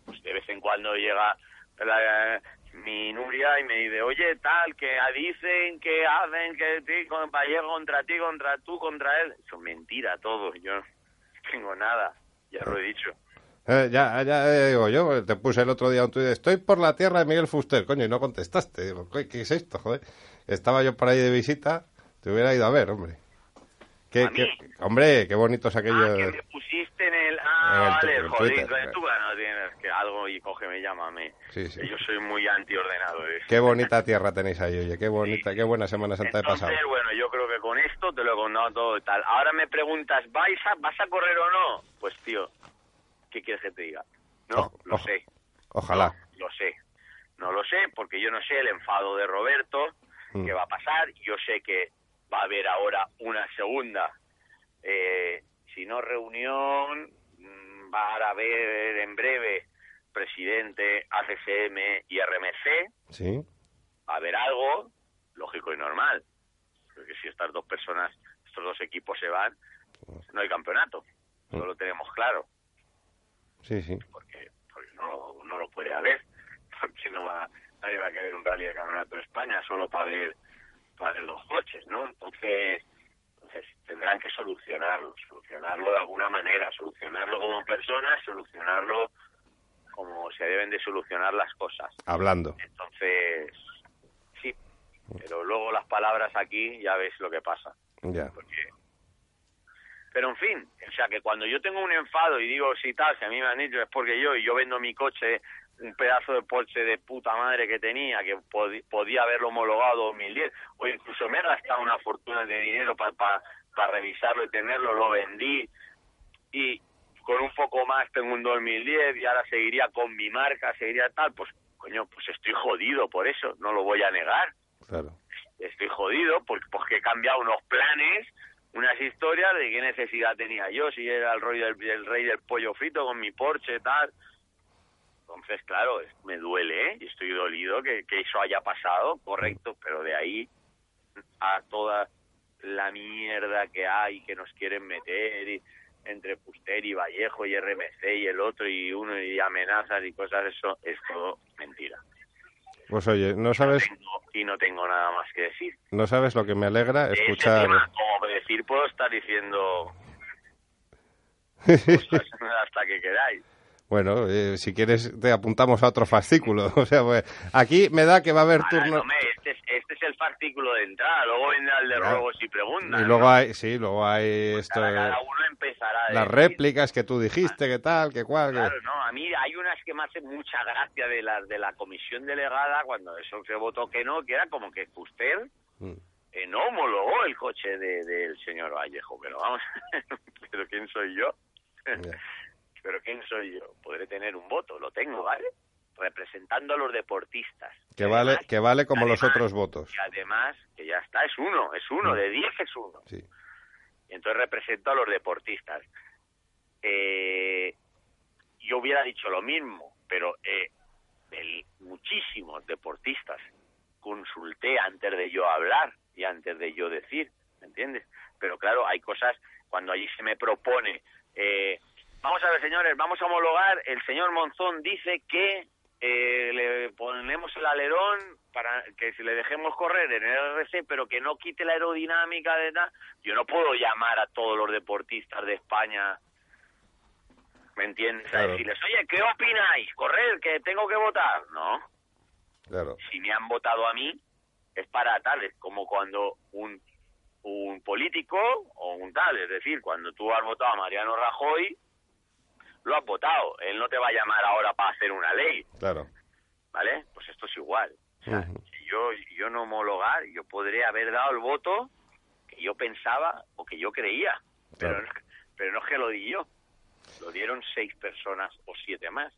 pues, de vez en cuando llega la- mi Nuria y me dice, oye, tal, que dicen, que hacen, que ti, con Vallejo contra ti, contra tú, contra él. Eso es mentira todo, yo no tengo nada, ya lo he dicho. Eh, ya, ya eh, digo yo, te puse el otro día un tuit, estoy por la tierra de Miguel Fuster, coño, y no contestaste. Digo, ¿qué, es esto? Estaba yo por ahí de visita, te hubiera ido a ver, hombre. Qué, ¿A mí? qué- hombre, qué bonito es aquello. Ah, que me pusiste en el... En Ah, el vale, en joder, Twitter, tú no tienes que algo y cógeme, llámame. Sí, sí. Yo soy muy antiordenado. de eso. Qué bonita tierra tenéis ahí, oye, qué bonita, qué buena Semana Santa he pasado. Entonces, bueno, yo creo que con esto te lo he contado todo y tal. Ahora me preguntas, ¿vais a, ¿vas a correr o no? Pues, tío, ¿qué quieres que te diga? No, lo sé, Ojalá. lo sé. No lo sé porque yo no sé el enfado de Roberto, Mm. qué va a pasar. Yo sé que va a haber ahora una segunda, eh, si no reunión, mm, va a haber en breve presidente ACCM y RMC, Sí. va a haber algo lógico y normal. Porque si estas dos personas, estos dos equipos se van, no hay campeonato. Eso lo tenemos claro. Sí, sí. Porque, porque no, no lo puede haber. Porque no va, nadie va a querer un rally de campeonato de España solo para ver, para los coches, ¿no? Entonces, entonces tendrán que solucionarlo, solucionarlo de alguna manera, solucionarlo como personas, solucionarlo como se deben de solucionar las cosas. Hablando. Entonces, sí, pero luego las palabras aquí ya ves lo que pasa. Ya. Porque... Pero en fin, o sea que cuando yo tengo un enfado y digo si tal, si a mí me han dicho es porque yo y yo vendo mi coche, un pedazo de Porsche de puta madre que tenía, que podía haberlo homologado 2010, o incluso me he gastado una fortuna de dinero para revisarlo y tenerlo, lo vendí y con un poco más tengo un 2010 y ahora seguiría con mi marca, seguiría tal, pues coño, pues estoy jodido por eso, no lo voy a negar Claro. estoy jodido porque, porque he cambiado unos planes, unas historias de qué necesidad tenía yo, si era el rey del, el rey del pollo frito con mi Porsche, tal. Entonces, claro, me duele, ¿eh? Y estoy dolido que, que eso haya pasado, correcto, pero de ahí a toda la mierda que hay que nos quieren meter y, entre Puster y Vallejo y RMC y el otro y uno y amenazas y cosas, eso es todo mentira. Pues oye, no sabes, Tengo y no tengo nada más que decir. No sabes lo que me alegra escuchar. tema, como decir, puedo estar diciendo cosas hasta que queráis. Bueno, eh, si quieres te apuntamos a otro fascículo. O sea, pues aquí me da que va a haber turno. este, es, este es el fascículo de entrada, luego vendrá el de Claro. ruegos y preguntas. Y luego ¿no? hay, sí, luego hay esto, Cada, de cada uno empezará a las decir. réplicas que tú dijiste, que tal, que cual. que- Claro, no, a mí hay unas que me hacen mucha gracia de la, de la comisión delegada cuando eso se votó que no, que era como que usted Mm. eh, no homologó el coche de- del señor Vallejo, pero vamos, pero ¿quién soy yo? Ya. Pero ¿quién soy yo? Podré tener un voto, lo tengo, ¿vale? Representando a los deportistas. Que vale, además- que vale como los otros votos. Y además, que ya está, es uno, es uno, Mm. de diez es uno. Sí. Y entonces represento a los deportistas. Eh, yo hubiera dicho lo mismo, pero eh, el- muchísimos deportistas consulté antes de yo hablar y antes de yo decir, ¿me entiendes? Pero claro, hay cosas cuando allí se me propone, eh, vamos a ver señores, vamos a homologar, el señor Monzón dice que eh, le ponemos el alerón para que si le dejemos correr en el RC, pero que no quite la aerodinámica de nada. Yo no puedo llamar a todos los deportistas de España, ¿me entiendes? A decirles, oye, ¿qué opináis? ¿Correr? ¿Que tengo que votar? No. Claro. Si me han votado a mí, es para tal, es como cuando un, un político o un tal, es decir, cuando tú has votado a Mariano Rajoy, lo has votado. Él no te va a llamar ahora para hacer una ley, Claro. ¿vale? Pues esto es igual. O sea, Ujú. si yo, yo no homologar, yo podría haber dado el voto que yo pensaba o que yo creía, pero, no- pero no es que lo di yo. Lo dieron seis personas o siete más.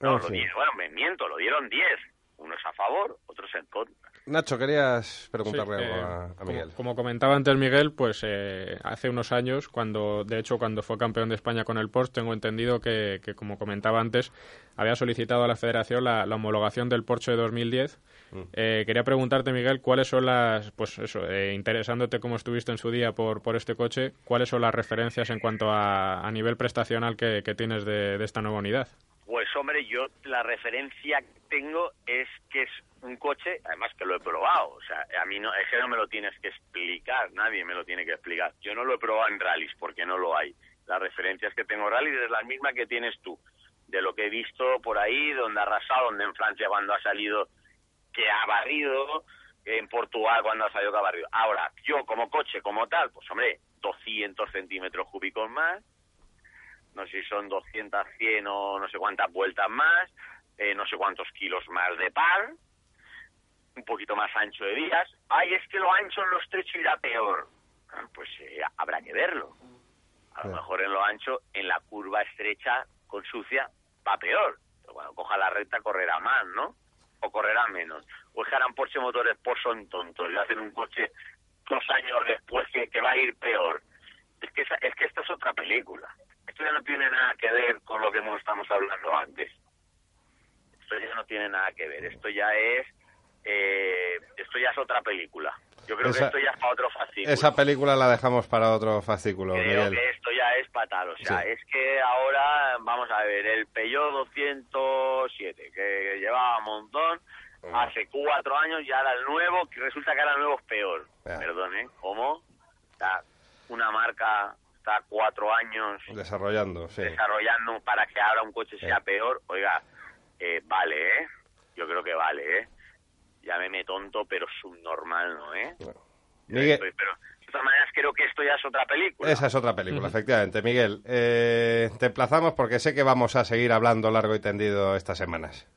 No, lo fin. dieron, bueno, me miento, lo dieron diez. Unos a favor, otros en contra. Nacho, querías preguntarle Sí, algo eh, a, a como- Miguel. Como, comentaba antes Miguel, pues eh, hace unos años, cuando de hecho cuando fue campeón de España con el Porsche, tengo entendido que, que, como comentaba antes, había solicitado a la Federación la, la homologación del Porsche de 2010. Mm. Eh, quería preguntarte, Miguel, cuáles son las, pues eso, eh, interesándote como estuviste en su día por, por este coche, cuáles son las referencias en cuanto a, a nivel prestacional que, que tienes de, de esta nueva unidad. Pues hombre, yo la referencia que tengo es que es un coche, además que lo he probado, o sea, a mí no, es que no me lo tienes que explicar, nadie me lo tiene que explicar. Yo no lo he probado en rallies porque no lo hay. Las referencias que tengo en rallies es la misma que tienes tú, de lo que he visto por ahí, donde ha arrasado, donde en Francia cuando ha salido que ha barrido, en Portugal cuando ha salido que ha barrido. Ahora, yo como coche, como tal, pues hombre, 200 centímetros cúbicos más, no sé si son 200, 100 o no sé cuántas vueltas más, eh, no sé cuántos kilos más de par, un poquito más ancho de vías. Ay, es que lo ancho en lo estrecho irá peor. Ah, Pues eh, habrá que verlo. A lo mejor en lo ancho, en la curva estrecha con sucia, va peor. Pero cuando coja la recta correrá más, ¿no? O correrá menos. O es que harán Porsche Motores por son tontos y hacen un coche dos años después que, que va a ir peor. Es que, esa- es que esto es otra película. Esto ya no tiene nada que ver con lo que estamos hablando antes. Esto ya no tiene nada que ver. Esto ya es eh, esto ya es otra película. Yo creo Esa- que esto ya es para otro fascículo. Esa película la dejamos para otro fascículo, Creo Miguel. que esto ya es fatal. O sea, Sí. es que ahora, vamos a ver, el Peugeot 207, que llevaba un montón, hace cuatro años y ahora el nuevo, que resulta que ahora el nuevo es peor. Perdón, ¿eh? ¿Cómo? Está una marca está cuatro años Desarrollando, sí. desarrollando para que ahora un coche sea peor. Oiga, eh, vale, ¿eh? Yo creo que vale, ¿eh? Llámeme tonto, pero subnormal, ¿no, eh? Miguel, Estoy- pero de todas maneras creo que esto ya es otra película. esa es otra película, efectivamente. Miguel, eh, te emplazamos porque sé que vamos a seguir hablando largo y tendido estas semanas.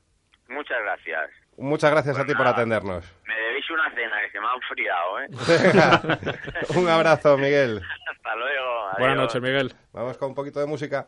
Muchas gracias. Muchas gracias a ti por atendernos. Me debéis una cena que se me ha enfriado, ¿eh? Un abrazo, Miguel. Hasta luego. Buenas noches, Miguel. Vamos con un poquito de música.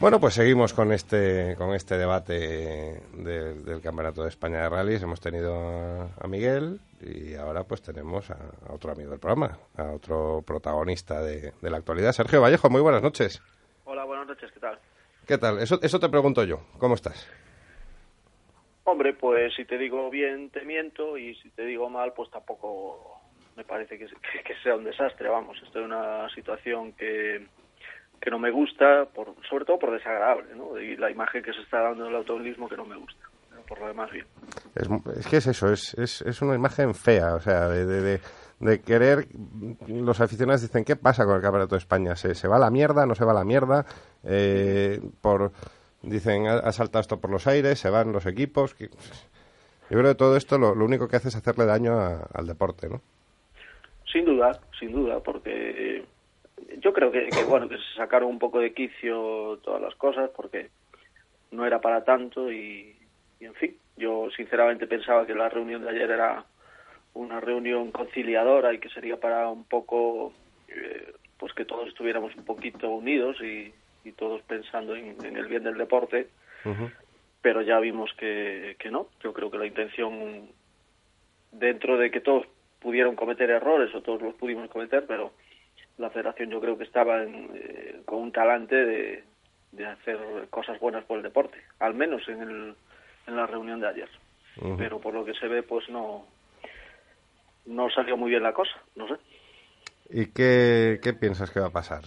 Bueno, pues seguimos con este con este debate de- del Campeonato de España de Rallys. Hemos tenido a, a Miguel y ahora pues tenemos a, a otro amigo del programa, a otro protagonista de, de la actualidad. Sergio Vallejo, muy buenas noches. Hola, buenas noches, ¿qué tal? ¿Qué tal? Eso, eso te pregunto yo. ¿Cómo estás? Hombre, pues si te digo bien te miento y si te digo mal pues tampoco me parece que, que- que sea un desastre, vamos, estoy en una situación que, que no me gusta, por, sobre todo por desagradable, ¿no? Y la imagen que se está dando del automovilismo que no me gusta, pero por lo demás bien. Es, es que es eso, es, es, es una imagen fea, o sea, de, de, de- de querer... Los aficionados dicen, ¿qué pasa con el Campeonato de España? ¿Se, se va a la mierda? ¿No se va a la mierda? Eh, por Dicen, ha, saltado esto por los aires, se van los equipos. que- Yo creo que todo esto lo, lo único que hace es hacerle daño a- al deporte, ¿no? Sin duda, sin duda, porque eh, yo creo que, que, bueno que se sacaron un poco de quicio todas las cosas porque no era para tanto y, y, en fin, yo sinceramente pensaba que la reunión de ayer era una reunión conciliadora y que sería para un poco eh, pues que todos estuviéramos un poquito unidos y, y todos pensando en, en el bien del deporte pero ya vimos que, que no. Yo creo que la intención, dentro de que todos pudieron cometer errores o todos los pudimos cometer, pero la federación yo creo que estaba en, eh, con un talante de, de hacer cosas buenas por el deporte, al menos en, el, en la reunión de ayer. Pero por lo que se ve, pues no, no salió muy bien la cosa, no sé. ¿Y qué, qué piensas que va a pasar?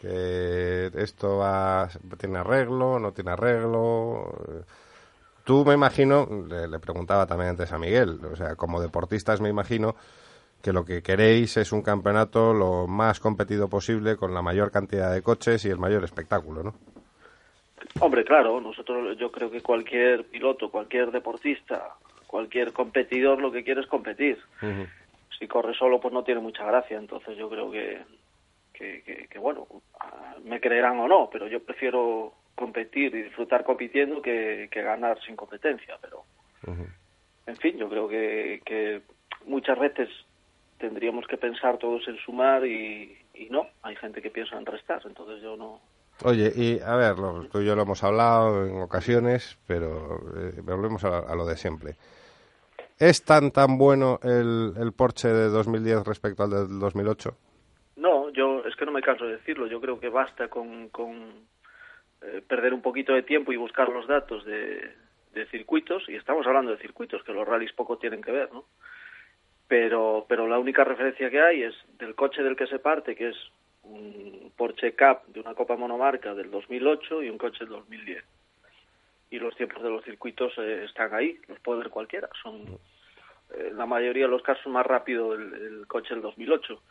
¿Que esto va, tiene arreglo, no tiene arreglo? Tú me imagino, le, le preguntaba también antes a Miguel, o sea, como deportistas me imagino que lo que queréis es un campeonato lo más competido posible, con la mayor cantidad de coches y el mayor espectáculo, ¿no? Hombre, claro, nosotros yo creo que cualquier piloto, cualquier deportista, cualquier competidor lo que quiere es competir. Si corre solo pues no tiene mucha gracia, entonces yo creo que, que, que- que, bueno, me creerán o no, pero yo prefiero competir y disfrutar compitiendo que, que ganar sin competencia, pero en fin, yo creo que, que muchas veces tendríamos que pensar todos en sumar y, y no, hay gente que piensa en restar, entonces yo no, Oye, y a ver, lo- tú y yo lo hemos hablado en ocasiones, pero eh, volvemos a, a lo de siempre. ¿Es tan tan bueno el, el Porsche de 2010 respecto al del 2008? No, yo es que no me canso de decirlo. Yo creo que basta con, con eh, perder un poquito de tiempo y buscar los datos de, de circuitos. Y estamos hablando de circuitos, que los rallies poco tienen que ver, ¿no? Pero, pero la única referencia que hay es del coche del que se parte, que es un Porsche Cup de una Copa Monomarca del 2008 y un coche del 2010. Y los tiempos de los circuitos eh, están ahí, los puede ver cualquiera. Son eh, en la mayoría de los casos más rápido el, el coche del 2008.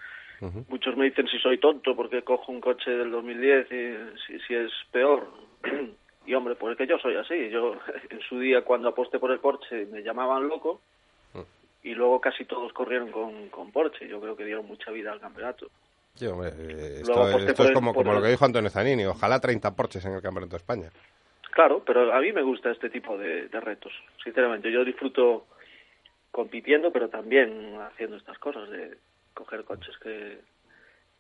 Muchos me dicen si soy tonto porque cojo un coche del 2010 y si, si es peor. Y hombre, pues es que yo soy así. Yo en su día cuando aposté por el Porsche me llamaban loco y luego casi todos corrieron con, con Porsche. Yo creo que dieron mucha vida al campeonato. Sí, hombre, eh, Luego esto, es el- como, lo que dijo Antonio Zanini. Ojalá 30 Porsches en el Campeonato de España. Claro, pero a mí me gusta este tipo de, de retos. Sinceramente, yo disfruto compitiendo, pero también haciendo estas cosas de coger coches que,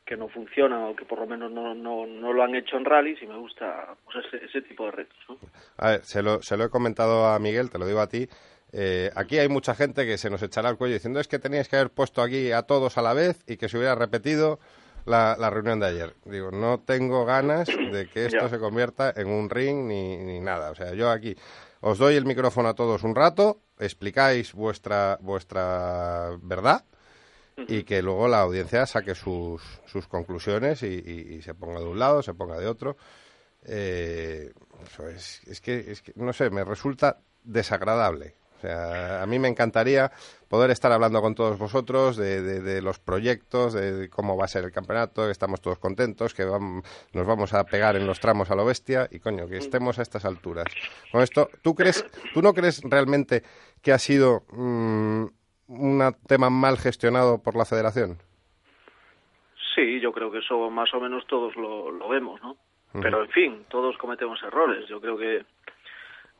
que no funcionan o que por lo menos no, no, no lo han hecho en rallies y me gusta pues, ese, ese tipo de retos. ¿no? A ver, se lo, se lo he comentado a Miguel, te lo digo a ti. Eh, aquí hay mucha gente que se nos echará al cuello diciendo es que teníais que haber puesto aquí a todos a la vez y que se hubiera repetido la, la reunión de ayer. Digo, no tengo ganas de que esto se convierta en un ring ni, ni nada. O sea, yo aquí os doy el micrófono a todos un rato, explicáis vuestra, vuestra verdad y que luego la audiencia saque sus, sus conclusiones y, y- y se ponga de un lado, se ponga de otro. Eh, eso es, es que, es que, no sé, me resulta desagradable. O sea, a mí me encantaría poder estar hablando con todos vosotros de, de- de los proyectos, de, cómo va a ser el campeonato, que estamos todos contentos, que nos vamos a pegar en los tramos a lo bestia y coño, que estemos a estas alturas. Con esto, ¿tú crees, tú no crees realmente que ha sido mm, un tema mal gestionado por la Federación? Sí, yo creo que eso más o menos todos lo, lo vemos, ¿no? Pero en fin, todos cometemos errores. Yo creo que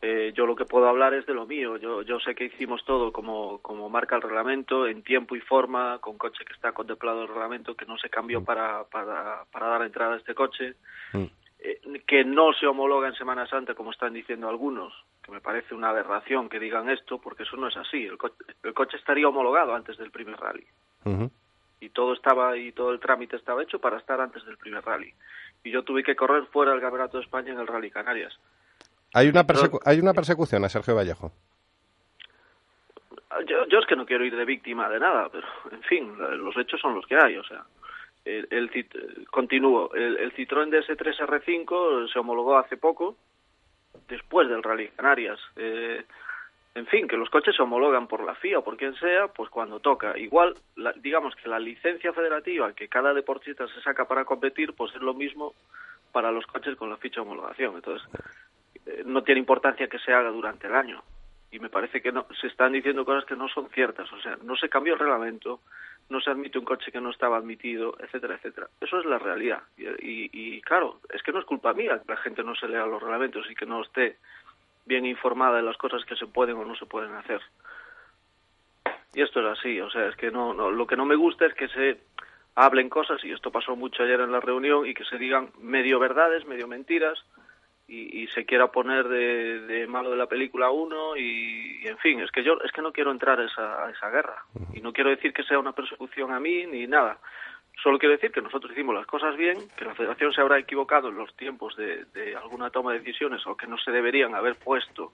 eh, yo lo que puedo hablar es de lo mío. Yo, yo sé que hicimos todo como, como marca el reglamento, en tiempo y forma, con coche que está contemplado el reglamento, que no se cambió para, para, para dar entrada a este coche. eh, que no se homologa en Semana Santa, como están diciendo algunos, que me parece una aberración que digan esto, porque eso no es así. El, co- el coche estaría homologado antes del primer rally y todo estaba y todo el trámite estaba hecho para estar antes del primer rally. Y yo tuve que correr fuera del Campeonato de España en el Rally Canarias. Hay una, persecu- hay una persecución a Sergio Vallejo. Yo, yo es que no quiero ir de víctima de nada, pero en fin, los hechos son los que hay, o sea. El, el continúo, el, el Citroën DS3 R5 se homologó hace poco, después del Rally Canarias. Eh, en fin, que los coches se homologan por la FIA o por quien sea, pues cuando toca. Igual, la- digamos que la licencia federativa que cada deportista se saca para competir, pues es lo mismo para los coches con la ficha de homologación. Entonces, no tiene importancia que se haga durante el año. Y me parece que no, se están diciendo cosas que no son ciertas. O sea, no se cambió el reglamento, no se admite un coche que no estaba admitido, etcétera, etcétera. Eso es la realidad. Y, y- y, claro, es que no es culpa mía que la gente no se lea los reglamentos y que no esté bien informada de las cosas que se pueden o no se pueden hacer. Y esto es así, o sea, es que no, no lo que no me gusta es que se hablen cosas, y esto pasó mucho ayer en la reunión, y que se digan medio verdades, medio mentiras, y, y se quiera poner de, de malo de la película uno, y, y, en fin, es que yo es que no quiero entrar a esa, a esa guerra, y no quiero decir que sea una persecución a mí ni nada. Solo quiero decir que nosotros hicimos las cosas bien, que la Federación se habrá equivocado en los tiempos de, de alguna toma de decisiones o que no se deberían haber puesto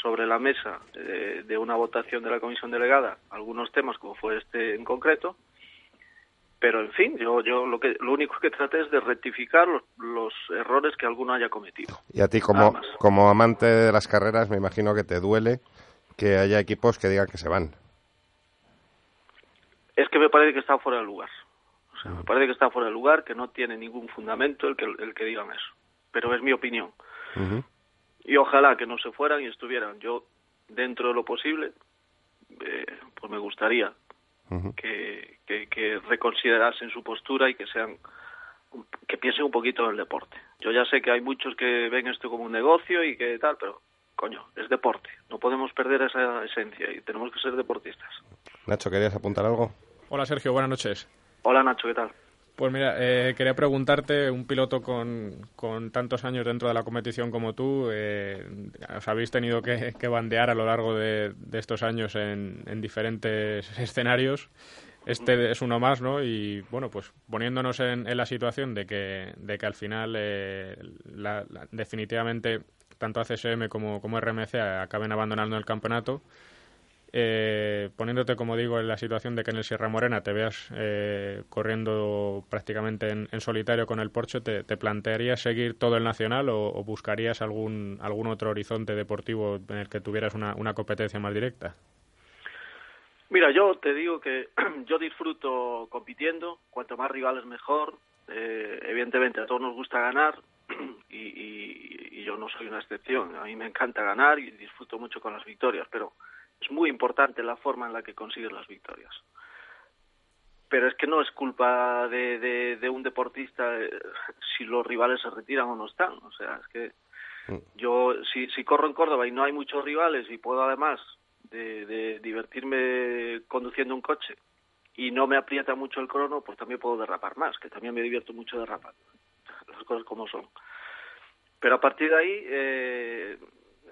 sobre la mesa de una votación de la comisión delegada algunos temas como fue este en concreto pero en fin yo yo lo que lo único que traté es de rectificar los, los errores que alguno haya cometido. Y a ti, como, como amante de las carreras, me imagino que te duele que haya equipos que digan que se van. es que me parece que está fuera de lugar. O sea me parece que está fuera de lugar que no tiene ningún fundamento el que el que digan eso. Pero es mi opinión. Y ojalá que no se fueran y estuvieran. Yo dentro de lo posible eh, pues me gustaría Que, que, que reconsiderasen su postura y que sean que piensen un poquito en el deporte. Yo ya sé que hay muchos que ven esto como un negocio y que tal, pero coño, es deporte. No podemos perder esa esencia y tenemos que ser deportistas. Nacho, ¿querías apuntar algo? Hola Sergio, buenas noches. Hola Nacho, ¿qué tal? Pues mira, eh, quería preguntarte, un piloto con, con tantos años dentro de la competición como tú, eh, os habéis tenido que, que bandear a lo largo de, de estos años en, en diferentes escenarios. Este es uno más, ¿no? Y bueno, pues poniéndonos en, en la situación de que, de que al final eh, definitivamente tanto ACSM como, como RMC acaben abandonando el campeonato, eh, poniéndote, como digo, en la situación de que en el Sierra Morena te veas eh, corriendo prácticamente en, solitario con el Porsche, ¿te, te plantearías seguir todo el nacional o, buscarías algún, algún otro horizonte deportivo en el que tuvieras una, una competencia más directa? Mira, yo te digo que yo disfruto compitiendo, cuanto más rivales mejor. Eh, evidentemente a todos nos gusta ganar y, y- y yo no soy una excepción. A mí me encanta ganar y disfruto mucho con las victorias, pero es muy importante la forma en la que consigues las victorias. Pero es que no es culpa de, de- de un deportista eh, si los rivales se retiran o no están. O sea, es que yo si, si corro en Córdoba y no hay muchos rivales y puedo además de, de divertirme conduciendo un coche y no me aprieta mucho el crono, pues también puedo derrapar más, que también me divierto mucho derrapando. Las cosas como son. Pero a partir de ahí, eh,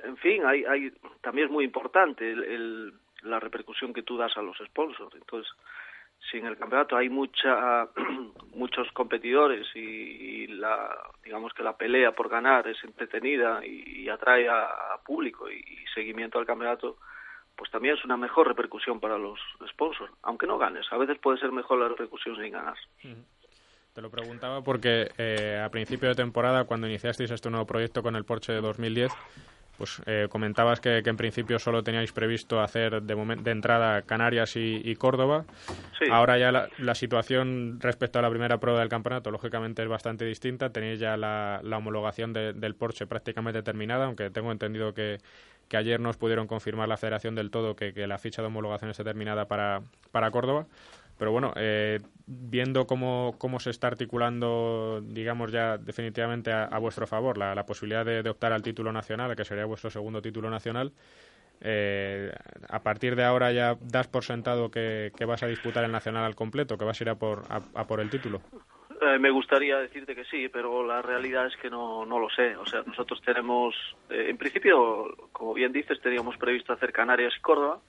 en fin, hay, hay, también es muy importante el, la repercusión que tú das a los sponsors. Entonces, si en el campeonato hay mucha muchos competidores y, la digamos que la pelea por ganar es entretenida y, atrae a, a público y, y seguimiento al campeonato pues también es una mejor repercusión para los sponsors. Aunque no ganes a veces puede ser mejor la repercusión sin ganar. Te lo preguntaba porque eh, a principio de temporada, cuando iniciasteis este nuevo proyecto con el Porsche de 2010, pues eh, comentabas que, que en principio solo teníais previsto hacer de, momen- de entrada Canarias y, y Córdoba. Sí. Ahora ya la, la situación respecto a la primera prueba del campeonato, lógicamente, es bastante distinta. Tenéis ya la, la homologación de- del Porsche prácticamente terminada, aunque tengo entendido que, que ayer nos pudieron confirmar la Federación del todo que, que la ficha de homologación está terminada para, para Córdoba. Pero bueno, eh, viendo cómo, cómo se está articulando, digamos ya definitivamente a, vuestro favor, la, la posibilidad de, de optar al título nacional, que sería vuestro segundo título nacional, eh, a partir de ahora ya das por sentado que, que vas a disputar el nacional al completo, que vas a ir a por, a, a por el título. Eh, me gustaría decirte que sí, pero la realidad es que no, no lo sé. O sea, nosotros tenemos, eh, en principio, como bien dices, teníamos previsto hacer Canarias y Córdoba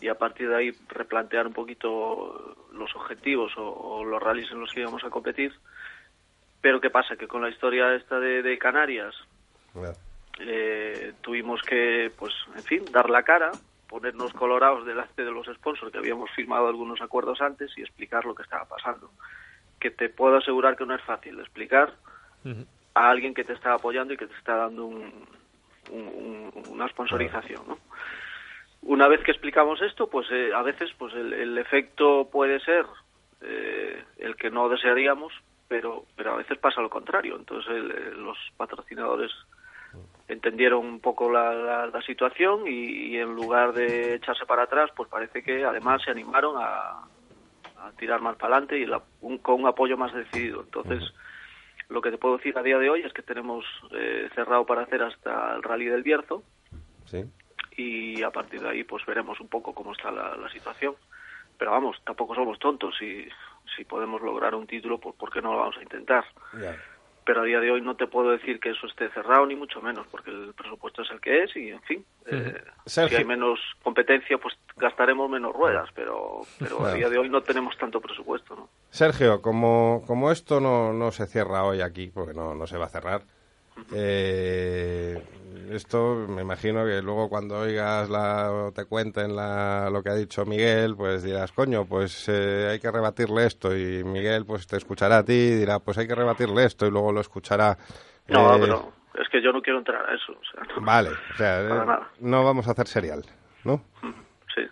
y a partir de ahí replantear un poquito los objetivos o, o los rallies en los que íbamos a competir. Pero ¿qué pasa? Que con la historia esta de, de Canarias eh, tuvimos que, pues, en fin, dar la cara, ponernos colorados delante de los sponsors que habíamos firmado algunos acuerdos antes y explicar lo que estaba pasando. Que te puedo asegurar que no es fácil explicar a alguien que te está apoyando y que te está dando un- un- un- una sponsorización, ¿no? Una vez que explicamos esto, pues eh, a veces pues el, el efecto puede ser eh, el que no desearíamos, pero pero a veces pasa lo contrario. Entonces el- el- los patrocinadores entendieron un poco la, la- la situación y, y en lugar de echarse para atrás, pues parece que además se animaron a, a tirar más para adelante y la- un- con un apoyo más decidido. Entonces, lo que te puedo decir a día de hoy es que tenemos eh, cerrado para hacer hasta el rally del Bierzo Sí. Y a partir de ahí pues veremos un poco cómo está la, la situación. Pero vamos, tampoco somos tontos y si podemos lograr un título, pues ¿por qué no lo vamos a intentar? Pero a día de hoy no te puedo decir que eso esté cerrado, ni mucho menos, porque el presupuesto es el que es y, en fin, eh, si hay menos competencia, pues gastaremos menos ruedas, pero, pero a día de hoy no tenemos tanto presupuesto, ¿no? Sergio, como, como esto no, no se cierra hoy aquí, porque no, no se va a cerrar, eh, esto me imagino que luego cuando oigas la, o te cuenten la, lo que ha dicho Miguel, pues dirás, coño, pues eh, hay que rebatirle esto y Miguel pues te escuchará a ti y dirá, pues hay que rebatirle esto y luego lo escuchará. No, eh, pero es que yo no quiero entrar a eso, o sea, no. Vale, o sea, eh, no vamos a hacer serial, ¿no? Sí.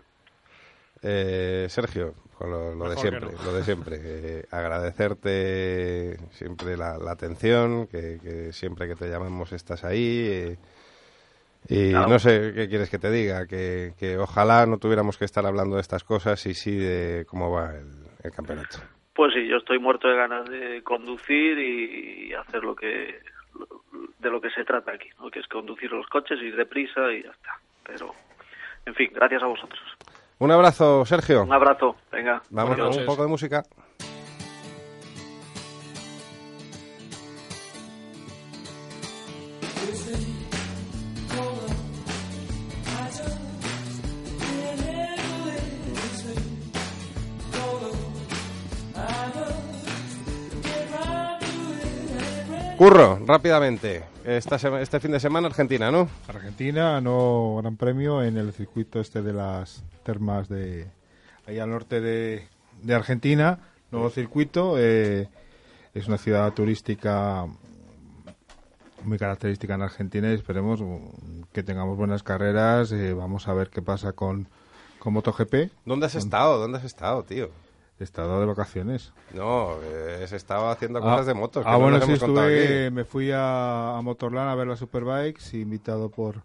Eh, Sergio, con lo, lo de siempre, no. lo de siempre, eh, agradecerte siempre la, la atención, que, que siempre que te llamamos estás ahí. eh, y Claro. no sé qué quieres que te diga, que, que ojalá no tuviéramos que estar hablando de estas cosas y sí de cómo va el, el campeonato. Pues sí, yo estoy muerto de ganas de conducir y, y hacer lo que de lo que se trata aquí, ¿no? que es conducir los coches, ir deprisa y ya está. Pero, en fin, gracias a vosotros. Un abrazo, Sergio. Un abrazo, venga. Vamos con un poco de música. Curro, rápidamente. Esta este fin de semana Argentina, ¿no? Argentina, no Gran Premio en el circuito este de las termas de ahí al norte de, de Argentina, nuevo circuito, eh, es una ciudad turística muy característica en Argentina y esperemos mm, que tengamos buenas carreras, eh, vamos a ver qué pasa con, con MotoGP. ¿Dónde has estado? ¿Dónde has estado, tío? Estado de vacaciones. No, eh, has estado haciendo Ah, cosas de motos. que Ah, no bueno, sí, estuve, me fui a, a Motorland a ver las Superbikes, invitado por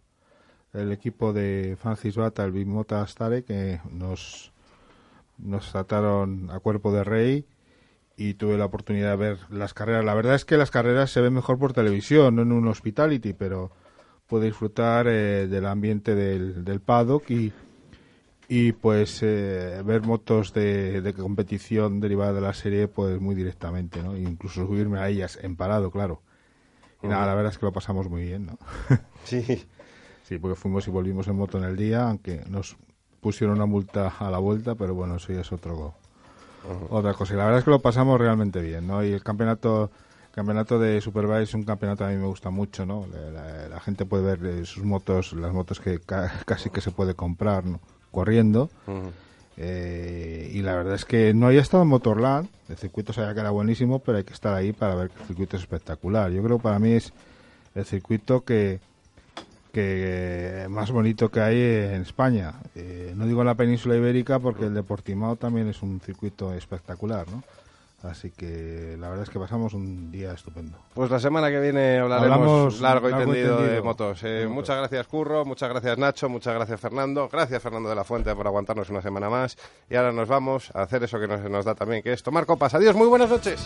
el equipo de Francis Bata, el Big Mota Stare, que nos, nos trataron a cuerpo de rey y tuve la oportunidad de ver las carreras. La verdad es que las carreras se ven mejor por televisión, no en un hospitality, pero pude disfrutar eh, del ambiente del, del paddock y, y pues eh, ver motos de, de competición derivada de la serie pues muy directamente, ¿no? Incluso subirme a ellas en parado, claro. Y nada, la verdad es que lo pasamos muy bien, ¿no? Sí. Sí, porque fuimos y volvimos en moto en el día, aunque nos pusieron una multa a la vuelta, pero bueno, eso ya es otro otra cosa. Y la verdad es que lo pasamos realmente bien, ¿no? Y el campeonato campeonato de Superbike es un campeonato que a mí me gusta mucho, ¿no? La, la- la gente puede ver eh, sus motos, las motos que ca- casi que se puede comprar, ¿no? Corriendo. Eh, y la verdad es que no había estado en Motorland, el circuito sabía que era buenísimo, pero hay que estar ahí para ver que el circuito es espectacular. Yo creo que para mí es el circuito que, que más bonito que hay en España. Eh, no digo en la península ibérica porque el de Portimao también es un circuito espectacular, ¿no? Así que la verdad es que pasamos un día estupendo. Pues la semana que viene hablaremos Hablamos largo y largo y tendido, de tendido. motos. Eh, De motos. Muchas gracias Curro, muchas gracias Nacho, muchas gracias Fernando, gracias Fernando de la Fuente por aguantarnos una semana más. Y ahora nos vamos a hacer eso que nos, nos da también, que es tomar copas. Adiós, muy buenas noches.